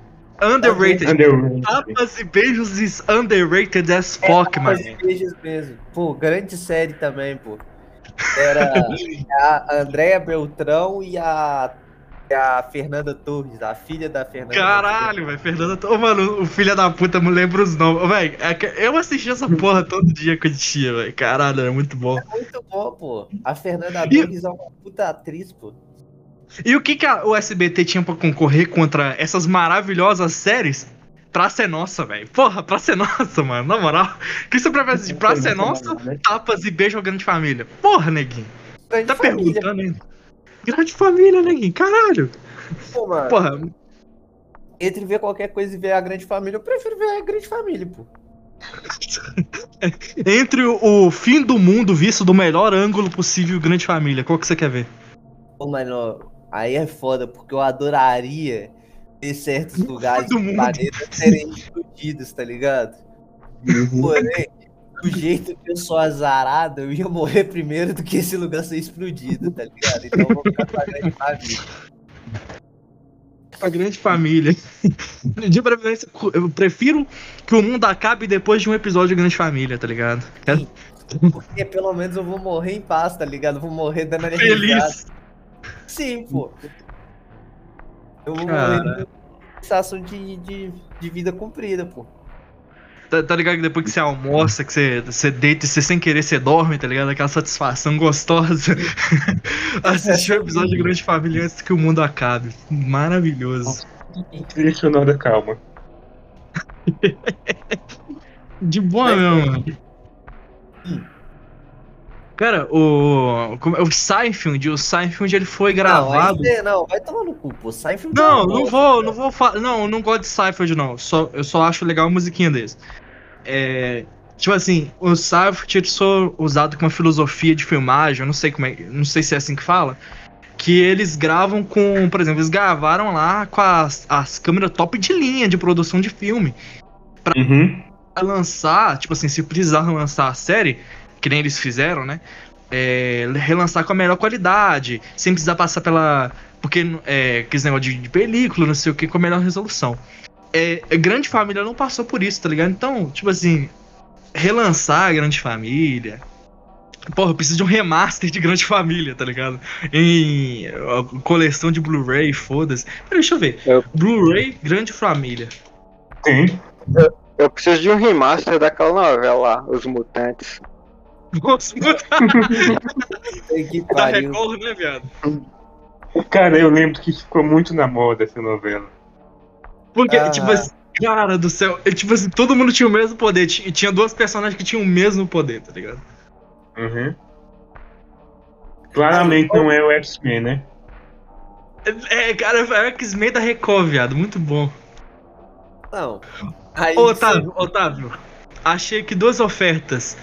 Underrated. Underrated. Tapas e beijos is underrated as fuck, mano. Tapas e Beijos mesmo. Pô, grande série também, pô. Era a Andréia Beltrão e a, a Fernanda Torres, a filha da Fernanda Caralho, velho, Fernanda. Ô, mano, o filho da puta me lembra os nomes. Velho, é que eu assisti essa porra todo dia que eu tinha, velho. Caralho, é muito bom. Torres. Muito bom, pô. A Fernanda E- Torres é uma puta atriz, pô. E o que, que a- o SBT tinha pra concorrer contra essas maravilhosas séries? Praça é Nossa, velho. Porra, Praça é Nossa, mano. Na moral. O que você prefere assistir? Praça é Nossa, Tapas e Beijo ao Grande Família? Porra, neguinho. Grande Tá família, perguntando ainda. Grande Família, neguinho. Caralho. pô, mano. Porra, Entre ver qualquer coisa e ver a grande família, eu prefiro ver a grande família, pô. entre o, fim do mundo visto do melhor ângulo possível e o Grande Família, qual que você quer ver? Pô, mano, aí é foda, porque eu adoraria ver certos lugares do planeta serem explodidos, tá ligado? Porém, do jeito que eu sou azarado, eu ia morrer primeiro do que esse lugar ser explodido, tá ligado? Então eu vou ficar com a grande família. A Grande Família. De preferência, eu prefiro que o mundo acabe depois de um episódio de Grande Família, tá ligado? Porque pelo menos eu vou morrer em paz, tá ligado? Eu vou morrer dando risada. Feliz. Sim, pô. Eu vou Cara. morrer sensação de, de, de vida cumprida, pô. Tá, tá ligado que depois que você almoça, que você, você deita e você sem querer você dorme, tá ligado? Aquela satisfação gostosa. Assistir o episódio de Grande Família antes que o mundo acabe. Maravilhoso. Trilha sonora calma. De boa mesmo, mano. Cara, o. como- O Seinfeld, o Seinfeld ele foi gravado. Não, você- não, vai tomar no cu, pô. Sai filme Não, não vou, não vou falar. Não, eu não gosto de Seinfeld, não. Só, eu só acho legal a musiquinha deles. É. Tipo assim, o Seinfeld ele só usado com uma filosofia de filmagem, eu não sei como é. Não sei se é assim que fala. Que eles gravam com. Por exemplo, eles gravaram lá com as, as câmeras top de linha de produção de filme. Uhum. Pra lançar, tipo assim, se precisar lançar a série, que nem eles fizeram, né? É, relançar com a melhor qualidade, sem precisar passar pela. Porque é, aqueles negócio de, de película, não sei o que, com a melhor resolução. É, a Grande Família não passou por isso, tá ligado? Então, tipo assim, relançar a Grande Família. Porra, eu preciso de um remaster de Grande Família, tá ligado? Em coleção de Blu-ray, foda-se. Peraí, deixa eu ver. Eu- Blu-ray Grande Família. Tem. Eu preciso de um remaster daquela novela lá, Os Mutantes. Nossa, Que da pariu. Record, né, viado? Cara, eu lembro que ficou muito na moda essa novela. Porque, Ah. tipo assim, cara do céu, é, tipo assim, todo mundo tinha o mesmo poder. Tinha, tinha duas personagens que tinham o mesmo poder, tá ligado? Uhum. Claramente não é o X-Men, né? É, cara, é o X-Men da Record, viado. Muito bom. Não. Aí, Ô, Otávio, Otávio, achei que duas ofertas.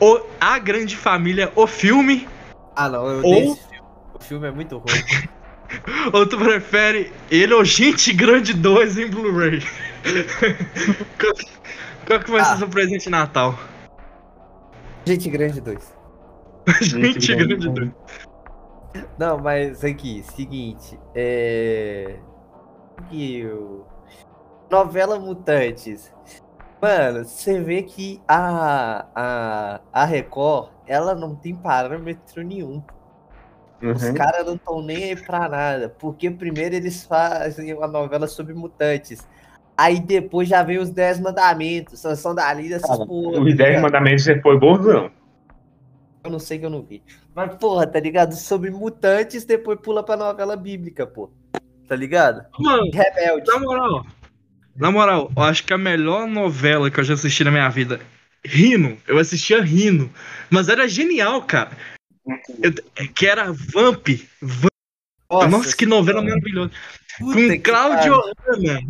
O, a Grande Família, o filme, Ah, não, eu Ou- dei esse filme. O filme é muito ruim. Ou tu prefere ele ou Gente Grande 2 em Blu-ray? qual, qual que vai ser Ah. seu presente de Natal? Gente Grande 2. Gente Grande 2. Não, mas aqui, seguinte, é. Que o- Novela Mutantes. Mano, você vê que a, a, a Record, ela não tem parâmetro nenhum. Os Uhum. caras não estão nem aí pra nada. Porque primeiro eles fazem uma novela sobre mutantes. Aí depois já vem os Dez Mandamentos, Sanção da Lida, essas porra. tá Os 10 ligado? mandamentos você foi bonzão. Eu não sei que eu não vi. Mas, porra, tá ligado? Sobre mutantes, depois pula pra novela bíblica, pô. Tá ligado? Mano, Rebelde. na moral, na moral, eu acho que a melhor novela que eu já assisti na minha vida, rindo, eu assistia rindo, mas era genial, cara. Eu- que era Vamp. Vamp. Nossa, que novela maravilhosa. puta Com Cláudio. Hanna.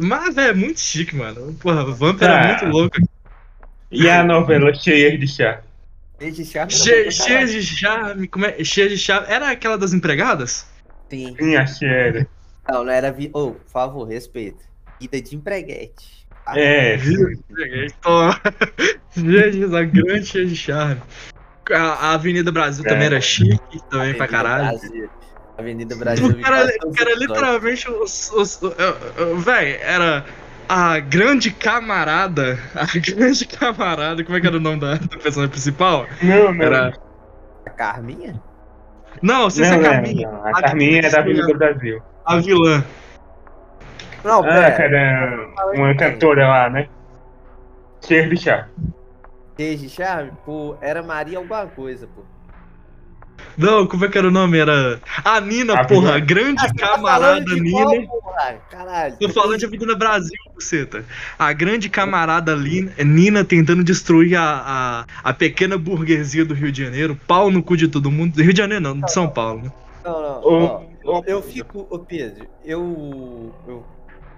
Mas é muito chique, mano. Porra, Vamp era Ah. muito louco. E a novela cheia de chá? Desde charme. Che- Cheia de charme, como é? Cheia de charme. Era aquela das empregadas? Sim. Sim, acho que era. Não, não era. Vi... Ô, por favor, respeito. Vida de empreguete. Ah, É, Toma. Jesus, a grande cheia de charme. A, a Avenida Brasil É. também era chique, também pra Avenida caralho. Brasil. Avenida Brasil. O cara, cara literalmente, os, os, véi, era a grande camarada. A grande camarada, como é que era o nome da, da personagem principal? não, não. Era. A Carminha? Não, não, ser não, Carminha. não. A Carminha é da Avenida Brasil. A vilã. Não, Ah, cara, uma cantora lá, né? Cheia de chá. Desde charme, pô, era Maria alguma coisa, pô. Não, como é que era o nome? Era. A Nina, A porra, grande Ah, tá camarada de Nina. qual? Caralho. Tô falando de Avenida Brasil, buceta. A grande camarada Lina- Nina tentando destruir a, a, a pequena burguesia do Rio de Janeiro. Pau no cu de todo mundo. Rio de Janeiro não, de São Paulo. né? Não, não. Ô, ó, ô, eu fico, ô Pedro, eu, eu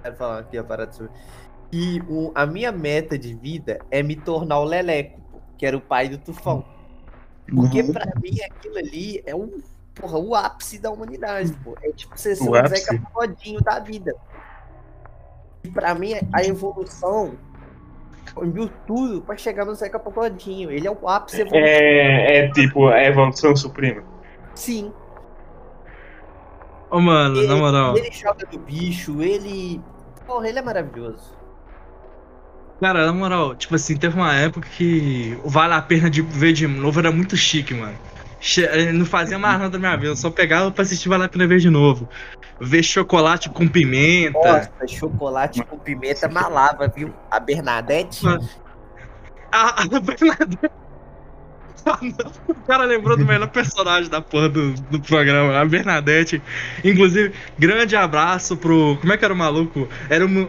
quero falar aqui a parada sobre. E o, a minha meta de vida é me tornar o Leleco, pô, que era o pai do Tufão. Porque Uhum. pra mim aquilo ali é um, porra, o ápice da humanidade, pô. É tipo você ser O um? Zeca Pagodinho da vida. E pra mim a evolução cambiou tudo pra chegar no Zeca Pagodinho. Ele é o ápice evolutivo. É, é tipo a evolução suprema. Sim. Ô, mano, Ele, na moral. ele joga do bicho, ele. Porra, ele é maravilhoso. Cara, na moral, tipo assim, teve uma época que o Vale a Pena de ver de novo era muito chique, mano. Eu Não fazia mais nada da minha vida, eu só pegava pra assistir Vale a Pena ver de novo. Ver chocolate com pimenta. Nossa, chocolate com pimenta malava, viu? A Bernadette. A, a Bernadette. O cara lembrou do melhor personagem da porra do, do programa, a Bernadette. Inclusive, grande abraço pro. Como é que era o maluco? Era Mu-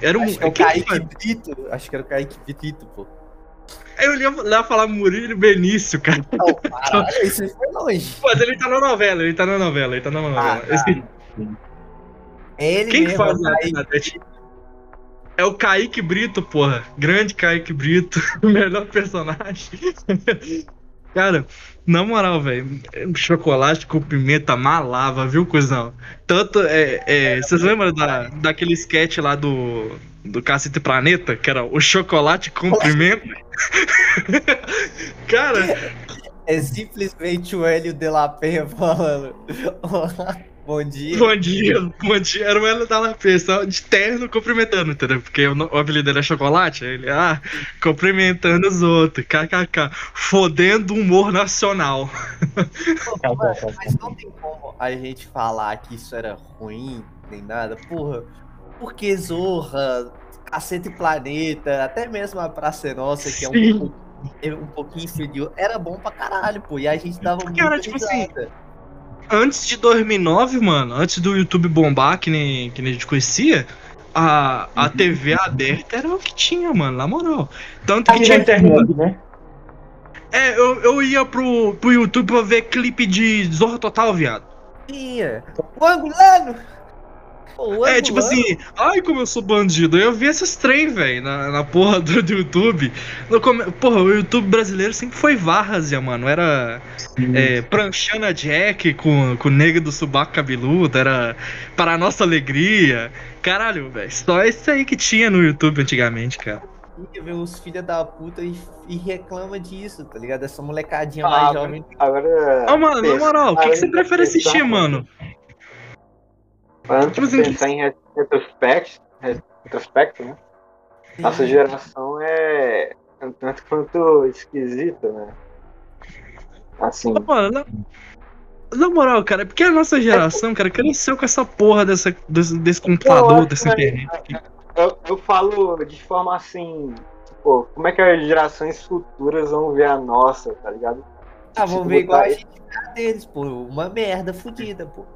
era o. Acho que é o Kaique Brito. Acho que era o Kaique Brito, pô. Eu ia lá falar Murilo Benício, cara. Não, caralho, isso aí foi longe. Mas ele tá na novela, ele tá na novela, ele tá na novela. Ah, tá. Esse- É ele Quem que mesmo, faz a. Bernadette? É o Kaique Brito, porra. Grande Kaique Brito, o melhor personagem. Cara, na moral, velho, chocolate com pimenta malava, viu, cuzão? Tanto, é, é, vocês lembram da, daquele sketch lá do, do Cacete Planeta, que era o chocolate com pimenta? Cara, É simplesmente o Hélio de la Penha falando. Bom dia. bom dia, bom dia. Era o Hélio da só de terno cumprimentando, entendeu? Porque o, o apelido dele é chocolate, aí ele, ah, cumprimentando os outros, kkk, fodendo o humor nacional. Pô, mano, mas não tem como a gente falar que isso era ruim, nem nada. Porra, porque Zorra, Cacete Planeta, até mesmo a Praça Nossa, que é Sim. um, pouco- é um pouquinho inferior, era bom pra caralho, pô. E a gente dava Porque muito era, tipo assim, risada. Antes de 2009, mano, antes do YouTube bombar, que nem, que nem a gente conhecia, a, a TV aberta era o que tinha, mano, na moral. Tanto que tinha. internet, né? É, eu, eu ia pro, pro YouTube pra ver clipe de Zorra Total, viado. Tinha. O angolano! É, tipo assim, ai como eu sou bandido. Eu vi esses trem, velho, na, na porra do, do YouTube. No come... Porra, o YouTube brasileiro sempre foi várzea, mano. Era é, pranchando a Jack com, com o negro do subaco cabeludo, era para a nossa alegria. Caralho, velho, só isso aí que tinha no YouTube antigamente, cara. ver os filha da puta e, e reclama disso, tá ligado? Essa molecadinha Ah, mais jovem. Agora. Ô, mano, na moral, o que, que você prefere assistir, mano? Antes Tipo de assim, pensar em ret- retrospecto, retrospecto, né? Nossa geração é um tanto quanto esquisita, né? Assim, Ô, Mano, na, na moral, cara, é porque a nossa geração, cara, cresceu com essa porra dessa, desse, desse computador, dessa que- internet. eu, eu falo de forma assim, tipo, como é que as gerações futuras vão ver a nossa, tá ligado? Ah, Se ver igual a gente deles, pô. Uma merda fodida, pô.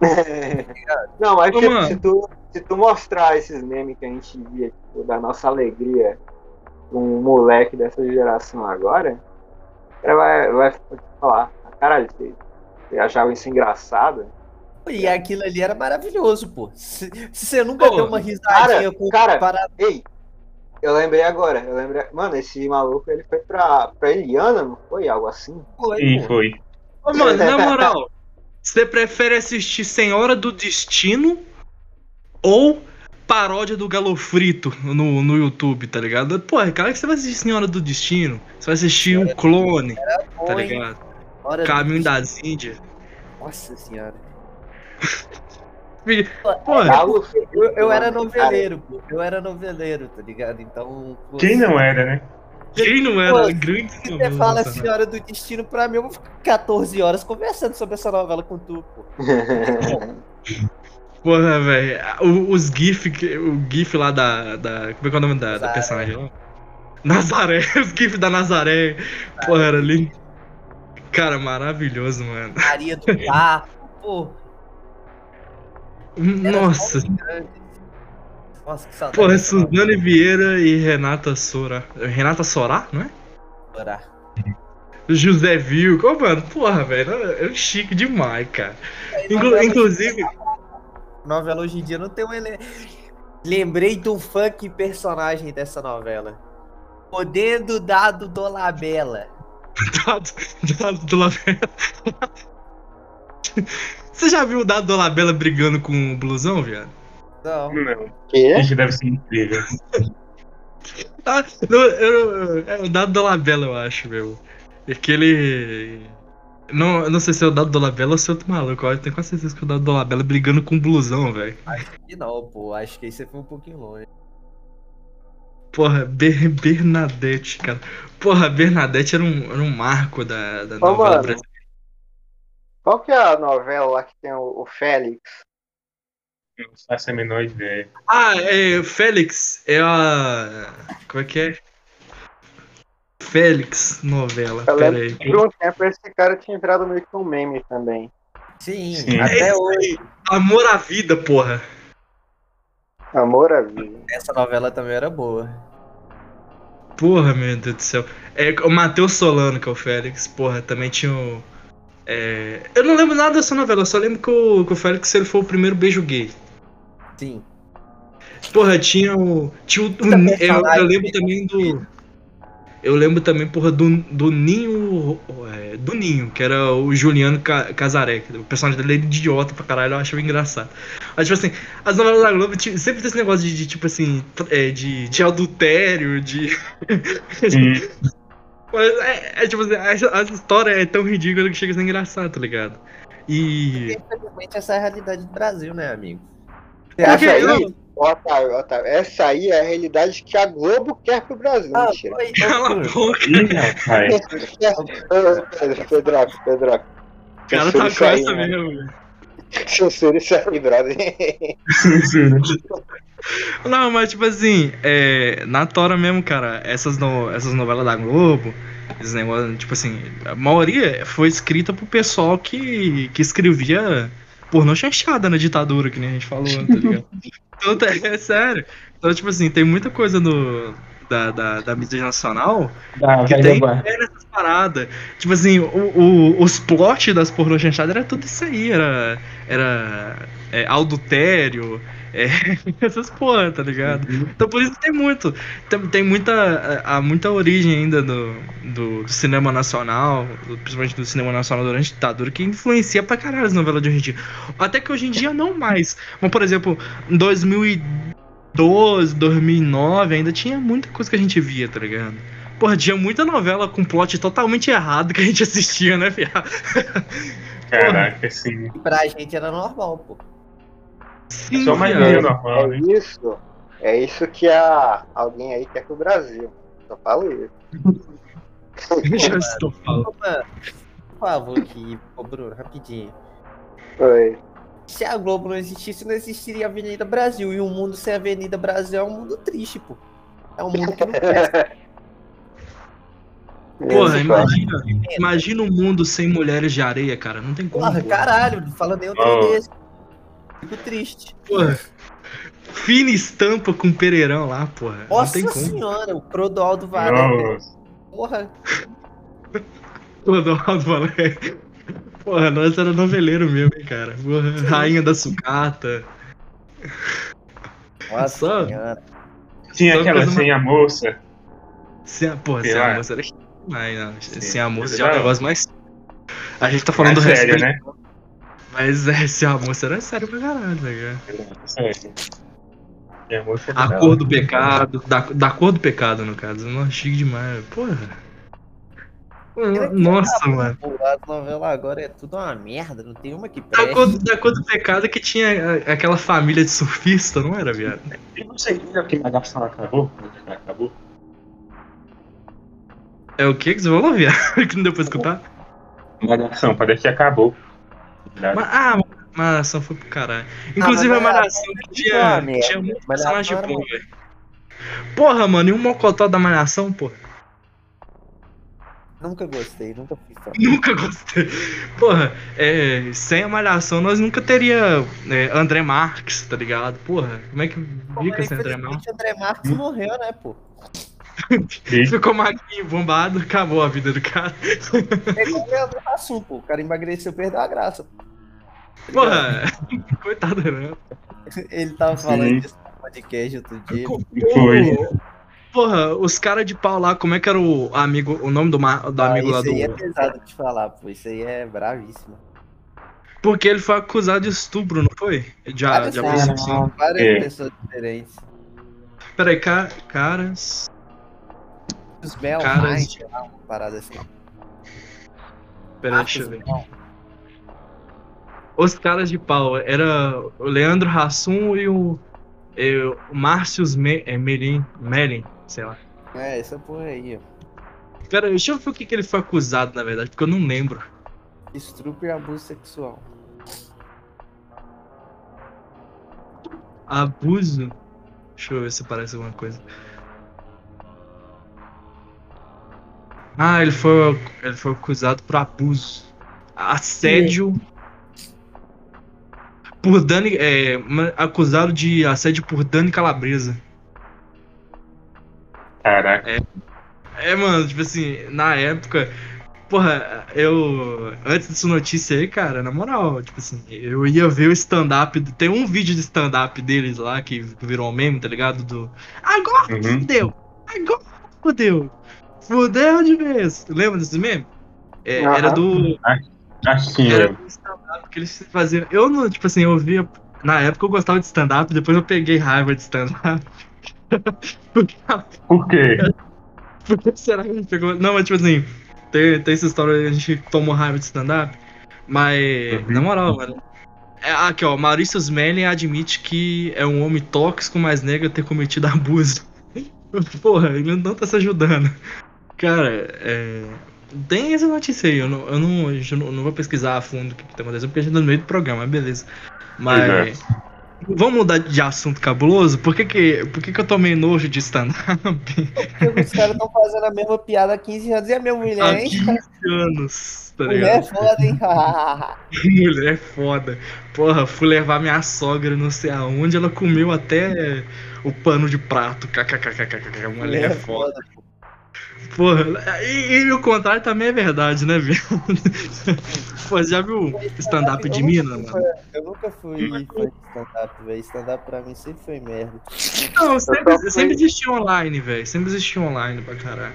Não, mas Ô, tipo, mano. se, tu, se tu mostrar esses memes que a gente via, tipo, da nossa alegria um moleque dessa geração agora, o cara vai, vai falar, caralho, você, você achava isso engraçado? E aquilo ali era maravilhoso, pô. Se, se você nunca Pô, deu uma risadinha cara, com cara, Ei, eu lembrei agora, eu lembrei. Mano, esse maluco ele foi pra, pra Eliana, não foi? Algo assim? Foi, Sim, pô. foi. Ô, mano, na moral, você prefere assistir Senhora do Destino ou paródia do Galo Frito no, no YouTube, tá ligado? Pô, cara, que você vai assistir Senhora do Destino? Você vai assistir o Clone, tá Foi. ligado? Caminho das Índias. Nossa senhora. Pô, Galo Eu, eu era Mano, noveleiro, pô. Eu era noveleiro, tá ligado? Então. pô, Quem não era, né? Quem não era Pô, grande Se você fala Senhora do Destino pra mim, eu vou ficar 14 horas conversando sobre essa novela com tu, pô. Porra, velho. o- Os GIF, o GIF lá da. da como é que é o nome da, da personagem lá? Nazaré, os GIF da Nazaré. Porra, era ali. Cara, maravilhoso, mano. Maria do Papo, pô. era Nossa. grande. Nossa, que saudade. Porra, novela. Suzane Vieira e Renata Sora. Renata Sorá, não é? Bora. José Vilco. Ô, mano, porra, velho. É chique demais, cara. Inclu- inclusive. Novela hoje em dia não tem um ele... Lembrei do funk personagem dessa novela. Podendo dado Dolabella. Dado, dado do Labela. Você já viu o Dado do Labela brigando com o blusão, viado? Não. Não. que? Isso deve ser incrível. Ah, não, eu- é o Dado do Labela, eu acho, meu. Aquele. Não, eu não sei se é o Dado do Labela ou se é outro maluco. Eu tenho quase certeza que é o Dado do Labela brigando com o blusão, velho. E não, pô. Acho que aí você foi um pouquinho longe. Porra, Ber Bernadette, cara. Porra, Bernadette era um, era um marco da, da novela mano. brasileira. Qual que é a novela lá que tem o, o Félix? Não faço a menor ideia. Ah, é. Félix é a. Como é que é? Félix novela. Eu Pera aí. por um tempo esse cara tinha entrado meio que um meme também. Sim, Sim. até É hoje. Amor à vida, porra. Amor à vida. Essa novela também era boa. Porra, meu Deus do céu. É o Matheus Solano, que é o Félix, porra, também tinha o. é, Eu não lembro nada dessa novela, eu só lembro que o, que o Félix ele foi o primeiro beijo gay. Sim. Porra, tinha o. Tinha o. o eu, eu lembro também do. Eu lembro também, porra, do, do Ninho. é, do Ninho, que era o Juliano Ca- Casaré. que O personagem dele era idiota pra caralho, eu achava engraçado. Mas, tipo assim, as novelas da Globo tinha- sempre tem esse negócio de, de, tipo assim, é, de, de adultério, de. Mas é, é tipo assim, essa, essa história é tão ridícula que chega a ser engraçado, tá ligado? E. Infelizmente, essa é a realidade do Brasil, né, amigo? Porque eu- aí? Otávio, Otávio, essa aí é a realidade que a Globo quer pro Brasil. Ah, Mentira. foi, Cala a boca, Pedroca, Pedroca. o cara tá com essa mesmo. velho. Censura isso aí, brother. Não, mas tipo assim, é, na Tora mesmo, cara, essas, no- essas novelas da Globo, esses negócios, tipo assim, a maioria foi escrita pro pessoal que, que escrevia pornô chanchada na ditadura, que nem a gente falou, tá ligado? então, é, é sério. Então, tipo assim, tem muita coisa no, da, da, da mídia nacional Da que tem fé nessas paradas. Tipo assim, o, o- os plots das pornô chanchadas era tudo isso aí. Era, era é, adultério, é, essas porra, tá ligado? Então por isso que tem muito. Tem, tem muita, há muita origem ainda do, do cinema nacional, principalmente do cinema nacional durante a ditadura, que influencia pra caralho as novelas de hoje em dia. Até que hoje em dia não mais. Mas, por exemplo, em 2012, 2009, ainda tinha muita coisa que a gente via, tá ligado? Porra, tinha muita novela com plot totalmente errado que a gente assistia, né, viado? Caraca, assim. E pra gente era normal, pô. Sim, Só mais viado. meio normal, né? É isso. É isso que a alguém aí quer pro Brasil. Só falo isso. Já estou falando. Por favor, aqui, ô Bruno, rapidinho. Foi. Se a Globo não existisse, não existiria a Avenida Brasil. E o mundo sem Avenida Brasil é um mundo triste, pô. É um mundo que não presta. Porra, imagina, imagina um mundo sem mulheres de areia, cara. Não tem como. Porra, porra. caralho, não fala nem outro Oh. desse. Fico triste. Porra. Fina estampa com pereirão lá, porra. Nossa tem como. senhora, o Clodoaldo Varela. Nossa. Porra, Clodoaldo Valério. Porra, nós era noveleiro mesmo, hein, cara. Porra, rainha da sucata. nossa Só- senhora. Tinha Só aquela sem a moça. Sem a, porra, Sei sem lá. a moça era demais, não. Sim. Sem a moça já é um negócio mais. A gente tá falando É do sério, respeito. né? Mas é, sem a moça era sério pra caralho, tá ligado? Sério. A A cor do pecado. Da, da cor do pecado, no caso. Não chique demais. Porra. Porra, Nossa, mano. Pô, as novelas agora é tudo uma merda, não tem uma que Da preste. cor, da cor do pecado que tinha a- aquela família de surfista, não era, viado? Eu não sei o que a gravação acabou. Acabou. É o que que você falou, viado? Que não deu pra escutar? Malhação, parece que acabou. Ma- ah, Malhação foi pro caralho. Inclusive mas a Malhação que tinha, tinha muito personagem bom, velho. Porra, mano, e o mocotó da Malhação, porra? Nunca gostei, nunca fui fã. Nunca gostei. Porra, é, sem a Malhação nós nunca teria é, André Marques, tá ligado? Porra, como é que fica mas sem André Marques? André Marques morreu, né, pô? Ficou magrinho, bombado, acabou a vida do cara. É Leandro Hassum, pô. O cara emagreceu, perdeu a graça. pô. Porra, coitado, né? Ele tava falando Sim. disso no podcast outro dia. foi. Porra, os caras de pau lá, como é que era o amigo, o nome do, ma- do Ah, amigo lá isso do. aí é pesado de falar, pô. Isso aí é bravíssimo. Porque ele foi acusado de estupro, não foi? De, a- Várias de pessoas, abuso. várias É. pessoas diferentes. Peraí, ca- caras. Os Bel Caras- Mais, sei lá, uma parada assim. Peraí, deixa eu ver. Os caras de pau. Era o Leandro Hassum e o. e o Márcio Me, é, Melin, Melin, sei lá. É, essa porra aí, ó. Pera deixa eu ver o que, que ele foi acusado, na verdade, porque eu não lembro. Estupro e abuso sexual. Abuso. Deixa eu ver se parece alguma coisa. Ah, ele foi, ele foi acusado por abuso. Assédio. Por Dani. É, acusado de assédio por Dani Calabresa. Caraca. É, mano, tipo assim, na época. Porra, eu. Antes dessa notícia aí, cara, na moral, tipo assim, eu ia ver o stand-up. Tem um vídeo de stand-up deles lá que virou um meme, tá ligado? Do. Agora Uhum. fudeu! Agora fudeu! Fudeu de vez! Lembra desse meme? É. Era do. Assim, Era eu. do stand-up que eles faziam. Eu não, tipo assim, eu via. Na época eu gostava de stand-up, depois eu peguei raiva de stand-up. Por quê? por que será que a gente pegou? Não, mas tipo assim, tem, tem essa história a gente tomou raiva de stand-up. Mas, na moral, mano. É, aqui, ó, Maurício Smelling admite que é um homem tóxico, mas nega ter cometido abuso. Porra, ele não tá se ajudando. Cara, é. Tem essa notícia aí, eu não, eu não, a gente não, não vou pesquisar a fundo o que, tá acontecendo, porque a gente tá no meio do programa, mas beleza. Mas. Vamos mudar de assunto cabuloso? Por que que, por que, que eu tomei nojo de stand-up? Porque os caras estão fazendo a mesma piada há 15 anos. E a minha mulher, Há hein? 15 anos, tá Mulher é foda, hein? Mulher é foda. Porra, fui levar minha sogra não sei aonde, ela comeu até o pano de prato. KKKKK. Mulher é foda. Porra, e, e o contrário também é verdade, né, viado? Pô, já viu stand-up de mina, mano? Eu nunca fui fã de stand-up, velho. Stand-up pra mim sempre foi merda. Não, sempre, fui- sempre existiu online, velho. Sempre existiu online pra caralho.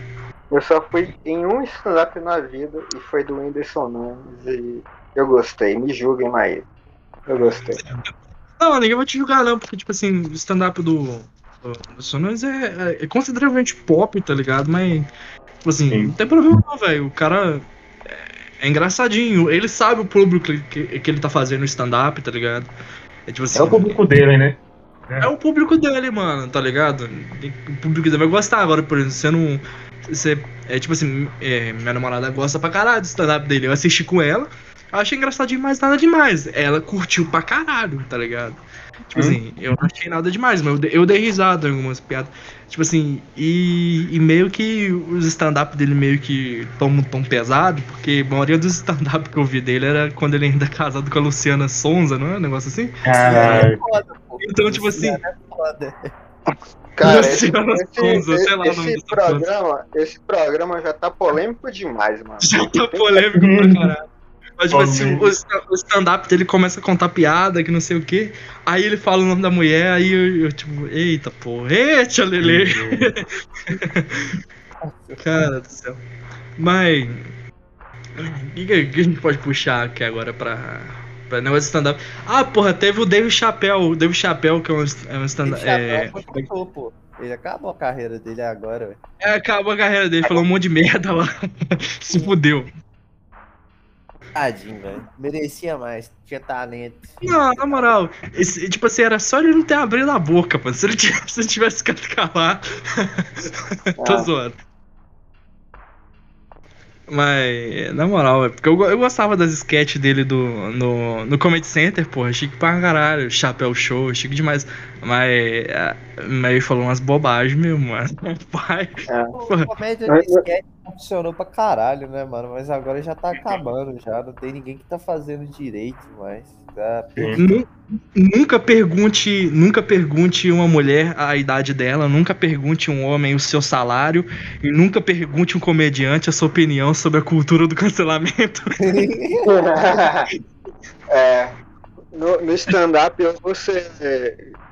Eu só fui em um stand-up na vida e foi do Whindersson Nunes e eu gostei. Me julguem, mas eu gostei. Não, ninguém vai te julgar, não, porque, tipo assim, o stand-up do, Sonões é, é, é consideravelmente pop, tá ligado? Mas, tipo assim, Sim. não tem problema não, velho. O cara é, é engraçadinho. Ele sabe o público que, que ele tá fazendo stand-up, tá ligado? É tipo assim. É o público dele, né? É o público dele, mano, tá ligado? O público dele vai gostar. Agora, por exemplo, você não. Você, é tipo assim, é, minha namorada gosta pra caralho do stand-up dele. Eu assisti com ela, achei engraçadinho, mas nada demais. Ela curtiu pra caralho, tá ligado? Tipo Hum. assim, eu não achei nada demais, mas eu dei, eu dei risada em algumas piadas. Tipo assim, e, e meio que os stand-up dele meio que tomam um tom pesado, porque a maioria dos stand-up que eu vi dele era quando ele ainda é casado com a Luciana Sonza, não é? Um negócio assim? Caralho. Pô. Então, tipo assim, É. Cara, esse, Luciano esse, sei lá o nome esse programa, esse programa já tá polêmico demais, mano. Já tá polêmico pra caralho. Mas, tipo assim, o o stand-up dele começa a contar piada, que não sei o quê. Aí ele fala o nome da mulher, aí eu, eu, tipo, eita porra, eita, Lele. Cara do céu. Mas. O que, que- a gente pode puxar aqui agora pra. pra negócio de stand-up? Ah, porra, teve o Dave Chappelle. O Dave Chappelle, que é um, é um stand-up. É, pô. Ele acabou a carreira dele agora, velho. é, acabou a carreira dele, falou um monte de merda lá. Se fudeu. Tadinho, velho. Merecia mais. Tinha talento. Não, na moral, esse- tipo assim, era só ele não ter abrido a boca, mano. Se ele tivesse, se ele tivesse ficado calado. Tô Ah. zoando. Mas, na moral, é porque eu, eu gostava das sketches dele do, no, no Comedy Center, porra, chique pra caralho, chapéu show, chique demais. Mas, é, mas ele falou umas bobagens mesmo, mano. Pai, O comédia de sketch funcionou pra caralho, né, mano? Mas agora já tá acabando já. Não tem ninguém que tá fazendo direito mais. Tá... Nu- Nunca pergunte, nunca pergunte uma mulher a idade dela, nunca pergunte um homem o seu salário e nunca pergunte um comediante a sua opinião sobre a cultura do cancelamento. é, no, no stand-up, ou você,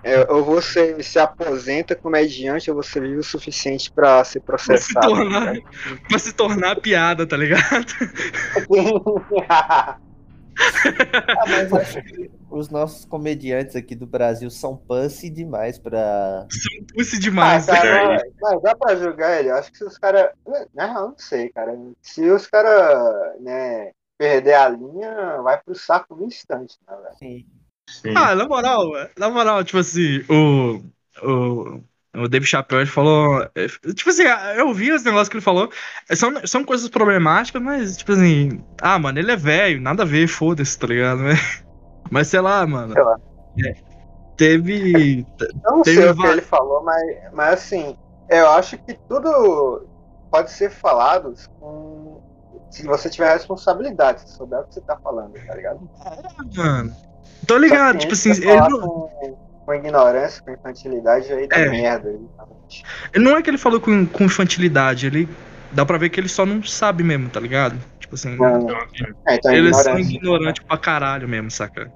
é, ou você se aposenta comediante, ou você vive o suficiente pra ser Pra se processado. tornar, pra se tornar piada, tá ligado? Ah, mas acho que os nossos comediantes aqui do Brasil são pussy demais pra. Pussy Ah, demais. cara, mas, mas dá pra julgar ele. Eu Acho que se os caras. Não, não sei, cara. Se os caras né, perder a linha, vai pro saco no instante, né, velho? Assim, Sim. Ah, na moral, na moral, tipo assim, o. O, o Dave Chappelle ele falou. é, Tipo assim, eu vi os negócios que ele falou. é, São, são coisas problemáticas, mas, tipo assim. Ah, mano, ele é velho, nada a ver, foda-se, tá ligado? Mas, mas sei lá, mano. Sei lá. é, teve. Eu não Teve sei o que ele falou, mas, mas assim, eu acho que tudo pode ser falado com. Se você tiver responsabilidade, se souber o que você tá falando, tá ligado? Mano. Tô ligado, tipo assim, Se ele falar não, com, com ignorância, com infantilidade, aí dá É. merda. Exatamente. ele não é que ele falou com, com infantilidade, ele. Dá pra ver que ele só não sabe mesmo, tá ligado? Tipo assim. Não, não. Então, assim, É, então, Eles são ignorância. ignorantes pra caralho mesmo, saca?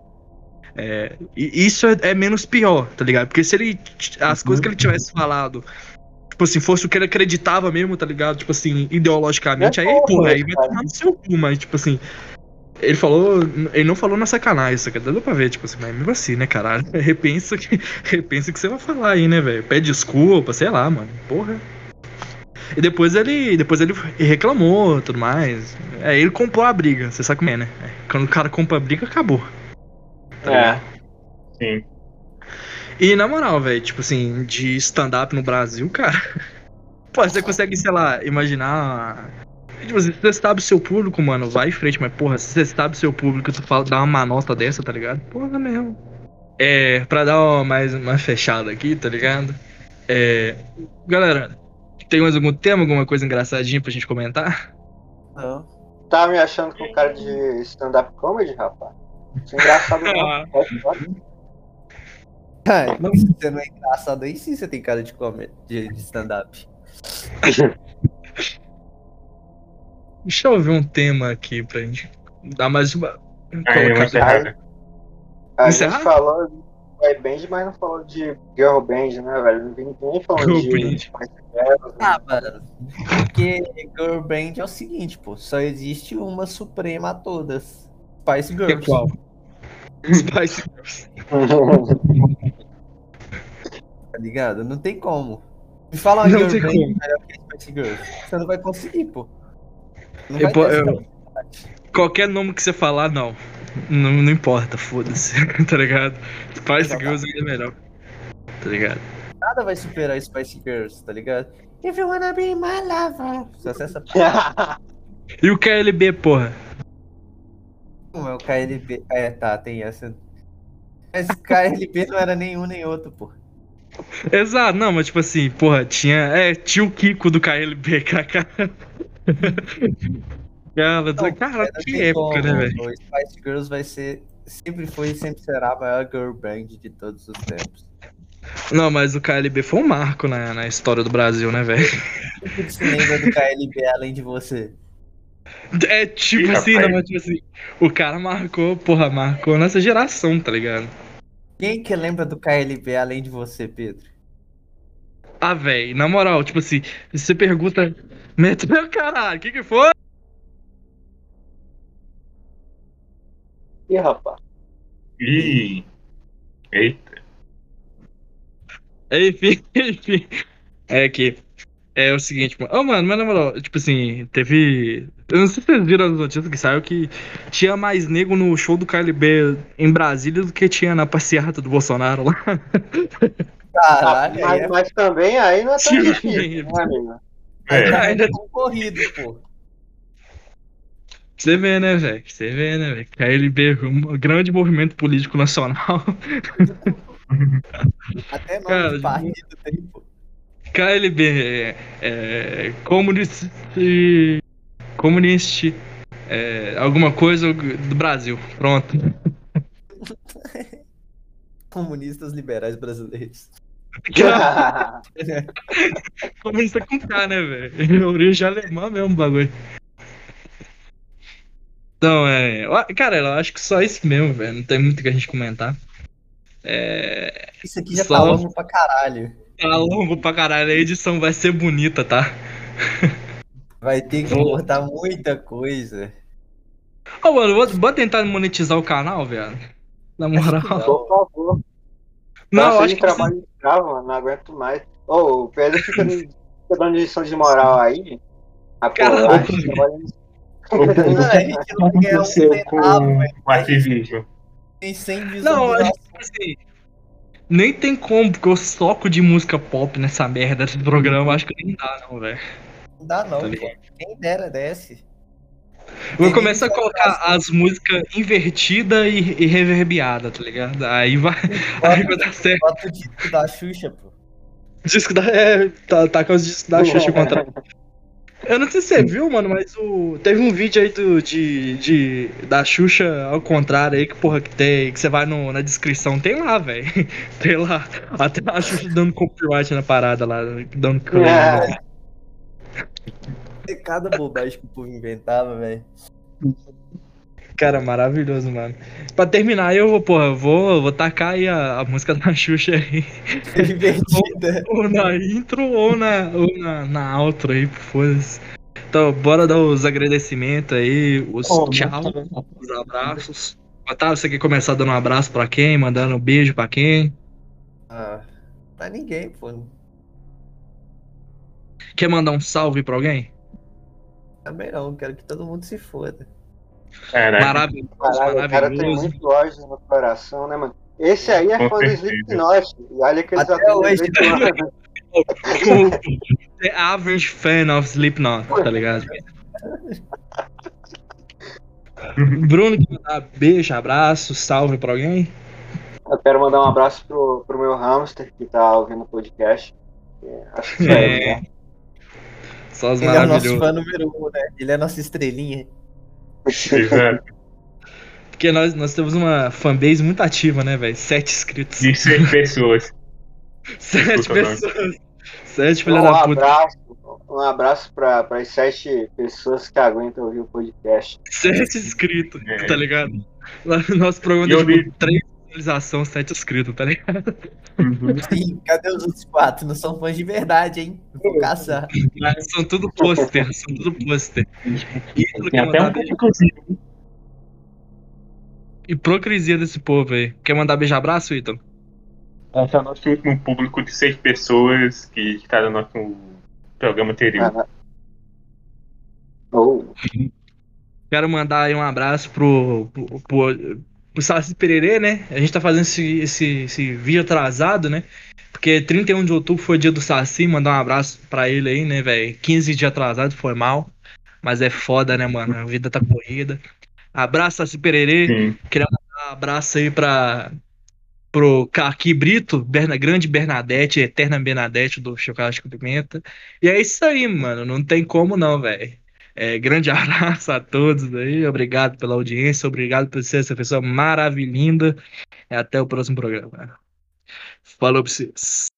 É, e isso é, é menos pior, tá ligado? Porque se ele. As coisas que ele tivesse falado, tipo assim, fosse o que ele acreditava mesmo, tá ligado? Tipo assim, ideologicamente, É aí, porra, aí vai tomar no seu cu, mas, tipo assim. Ele falou. Ele não falou na sacanagem, saca? Deu pra ver, tipo assim, mas mesmo assim, né, caralho? Repensa que, repensa o que você vai falar aí, né, velho? Pede desculpa, sei lá, mano. Porra. E depois ele. Depois ele reclamou tudo mais. É, ele comprou a briga, você sabe como é, né? É, Quando o cara compra a briga, acabou. Tá ligado? É. sim. E na moral, velho, tipo assim, de stand-up no Brasil, cara. Pô, você consegue, sei lá, imaginar. Tipo assim, se você sabe o seu público, mano, vai em frente, mas porra, se você sabe o seu público, tu fala, dá uma manota dessa, tá ligado? Porra mesmo. É, pra dar uma, mais uma fechada aqui, tá ligado? É, galera, tem mais algum tema, alguma coisa engraçadinha pra gente comentar? Não. Tá me achando com cara de stand-up comedy, rapaz? Isso é engraçado não. Pode. Ai, você não é engraçado aí sim, você tem cara de, come- de, de stand-up. Deixa eu ver um tema aqui pra gente dar mais uma. Aí, errado. A Encerrar? gente falou de boy band, mas não falou de girl band, né, velho? Não vi ninguém falando Girl de band. Spice Girls? Ah, mano. Porque Girl Band é o seguinte, pô. Só existe uma suprema a todas. Spice Que é Girls. qual? Spice Girls. Tá ligado? Não tem como. Me fala uma Não Girl tem Band como. melhor que Spice Girls. Você não vai conseguir, pô. Não Eu vai po- ter eu- Qualquer nome que você falar, não. Não, não importa, foda-se, tá ligado? Spice Girls ainda é melhor. Tá ligado? Nada vai superar Spice Girls, tá ligado? If you wanna be my lover. Só essa E o KLB, porra? Como é o KLB? É, tá, tem essa. Mas KLB não era nenhum nem outro, pô. Exato, não, mas tipo assim, porra, tinha. É, tinha o Kiko do KLB, cara. Cara, Não, cara, que época, como, né, velho? O Spice Girls vai ser. Sempre foi e sempre será a maior girl band de todos os tempos. Não, mas o KLB foi um marco na, na história do Brasil, né, velho? O que se lembra do KLB além de você? É tipo Ih, assim, rapaz. não, mas tipo assim, o cara marcou, porra, marcou nessa geração, tá ligado? Quem que lembra do KLB além de você, Pedro? Ah, velho, na moral, tipo assim, você pergunta. Mete meu caralho, o que que foi? Ih, rapaz. Ih. Eita. Enfim, enfim. É que. É o seguinte, mano. Ô, mano, mas na moral, tipo assim, teve. Eu não sei se vocês viram as notícias que saiu que tinha mais nego no show do KLB em Brasília do que tinha na passeata do Bolsonaro lá. Caralho, mas, é mas também aí não é tão difícil, né, amigo? É. é ainda- concorrido, pô. Você vê, né, velho? Você vê, né, velho? KLB, um grande movimento político nacional. Até nome Cara, de partido tem, pô. KLB, é, é, comunista, comunista, é, alguma coisa do Brasil. Pronto. Comunistas liberais brasileiros. Comunista com K, né, velho? Origem alemã mesmo bagulho. Então, é. Cara, eu acho que só isso mesmo, velho. Não tem muito o que a gente comentar. É. Isso aqui já Só- tá longo pra caralho. Tá longo pra caralho. A edição vai ser bonita, tá? Vai ter que cortar muita coisa. Ô, mano, vou, vou tentar monetizar o canal, velho. Na moral. Por favor. Não, Nossa, eu acho que. trabalho escravo, mano, não aguento mais. Ô, o Pedro fica, fica dando lição de moral aí. A Caralho. porra, trabalhando Não, a gente não vai ganhar um aconteceu centavo, com velho. o ativismo? Tem 100 Não, eu visualizações. acho que assim. Nem tem como, porque eu soco de música pop nessa merda desse programa. Acho que nem dá, não, velho. Não dá não, Tá pô. Quem dera desce. Vou Tem começar a colocar as músicas invertidas e, e tá ligado? Aí vai, aí vai dar certo. Bota o disco da Xuxa, pô. Disco da. É, tá, tá com os discos da Xuxa contra. Eu não sei se você viu, mano, mas o. Teve um vídeo aí do, de, de. Da Xuxa ao contrário aí, que porra que tem. Que você vai no, na descrição, tem lá, velho. Tem lá. Até a Xuxa dando copyright na parada lá, dando claim. É. Cada bobagem que o povo inventava, velho. Cara, maravilhoso, mano. Pra terminar, eu vou, porra, vou, vou tacar aí a, a música da Xuxa aí. Divertida. Ou na intro ou na, ou na, na outro aí, foda-se. Então, bora dar os agradecimentos aí, os Oh, tchau, os abraços. Otávio, você quer começar dando um abraço pra quem? Mandando um beijo pra quem? Ah, pra ninguém, pô. Quer mandar um salve pra alguém? Também não, quero que todo mundo se foda. Caralho. Maravilhoso, Caralho, o cara tem muito ódio no coração, né, mano? Esse aí é fã do. Slipknot. E olha que eles Até hoje. The average fan of Slipknot, tá ligado? Bruno, quer mandar beijo, abraço, salve pra alguém? Eu quero mandar um abraço pro, pro meu hamster que tá ouvindo o podcast. É, Acho que é, É. né? Só os Ele é o nosso fã número um, né? Ele é a nossa estrelinha. Porque nós, nós temos uma fanbase muito ativa, né, velho? Sete inscritos. De seis pessoas. Sete pessoas. Sete filha Um da puta. abraço, um abraço para as sete pessoas que aguentam ouvir o podcast. Sete inscritos, É. tá ligado? Lá no nosso programa tem tipo, três visualizações, sete inscritos, tá ligado? Uhum. Sim, cadê os outros quatro? Não são fãs de verdade, hein? Vou caçar. Mas são tudo pôster, são tudo pôster. Tem até mandar um beijo. inclusive. Hipocrisia desse povo aí. Quer mandar beijo abraço, Ítalo? Esse é o nosso último público de seis pessoas que está no nosso programa anterior. Ah, ou Quero mandar aí um abraço pro, pro, pro, pro Saci Pererê, né? A gente tá fazendo esse, esse, esse vídeo atrasado, né? Porque 31 de outubro foi dia do Saci, mandar um abraço pra ele aí, né, velho? 15 dias atrasado, foi mal. Mas é foda, né, mano? A vida tá corrida. Abraço, Saci Pererê. Sim. Um abraço aí pra, pro Caqui Brito, Berna, grande Bernadette, eterna Bernadette do Chocolate com Pimenta. E é isso aí, mano. Não tem como não, velho. É, grande abraço a todos aí. Obrigado pela audiência. Obrigado por ser essa pessoa maravilhosa. Até o próximo programa. Falou pra vocês.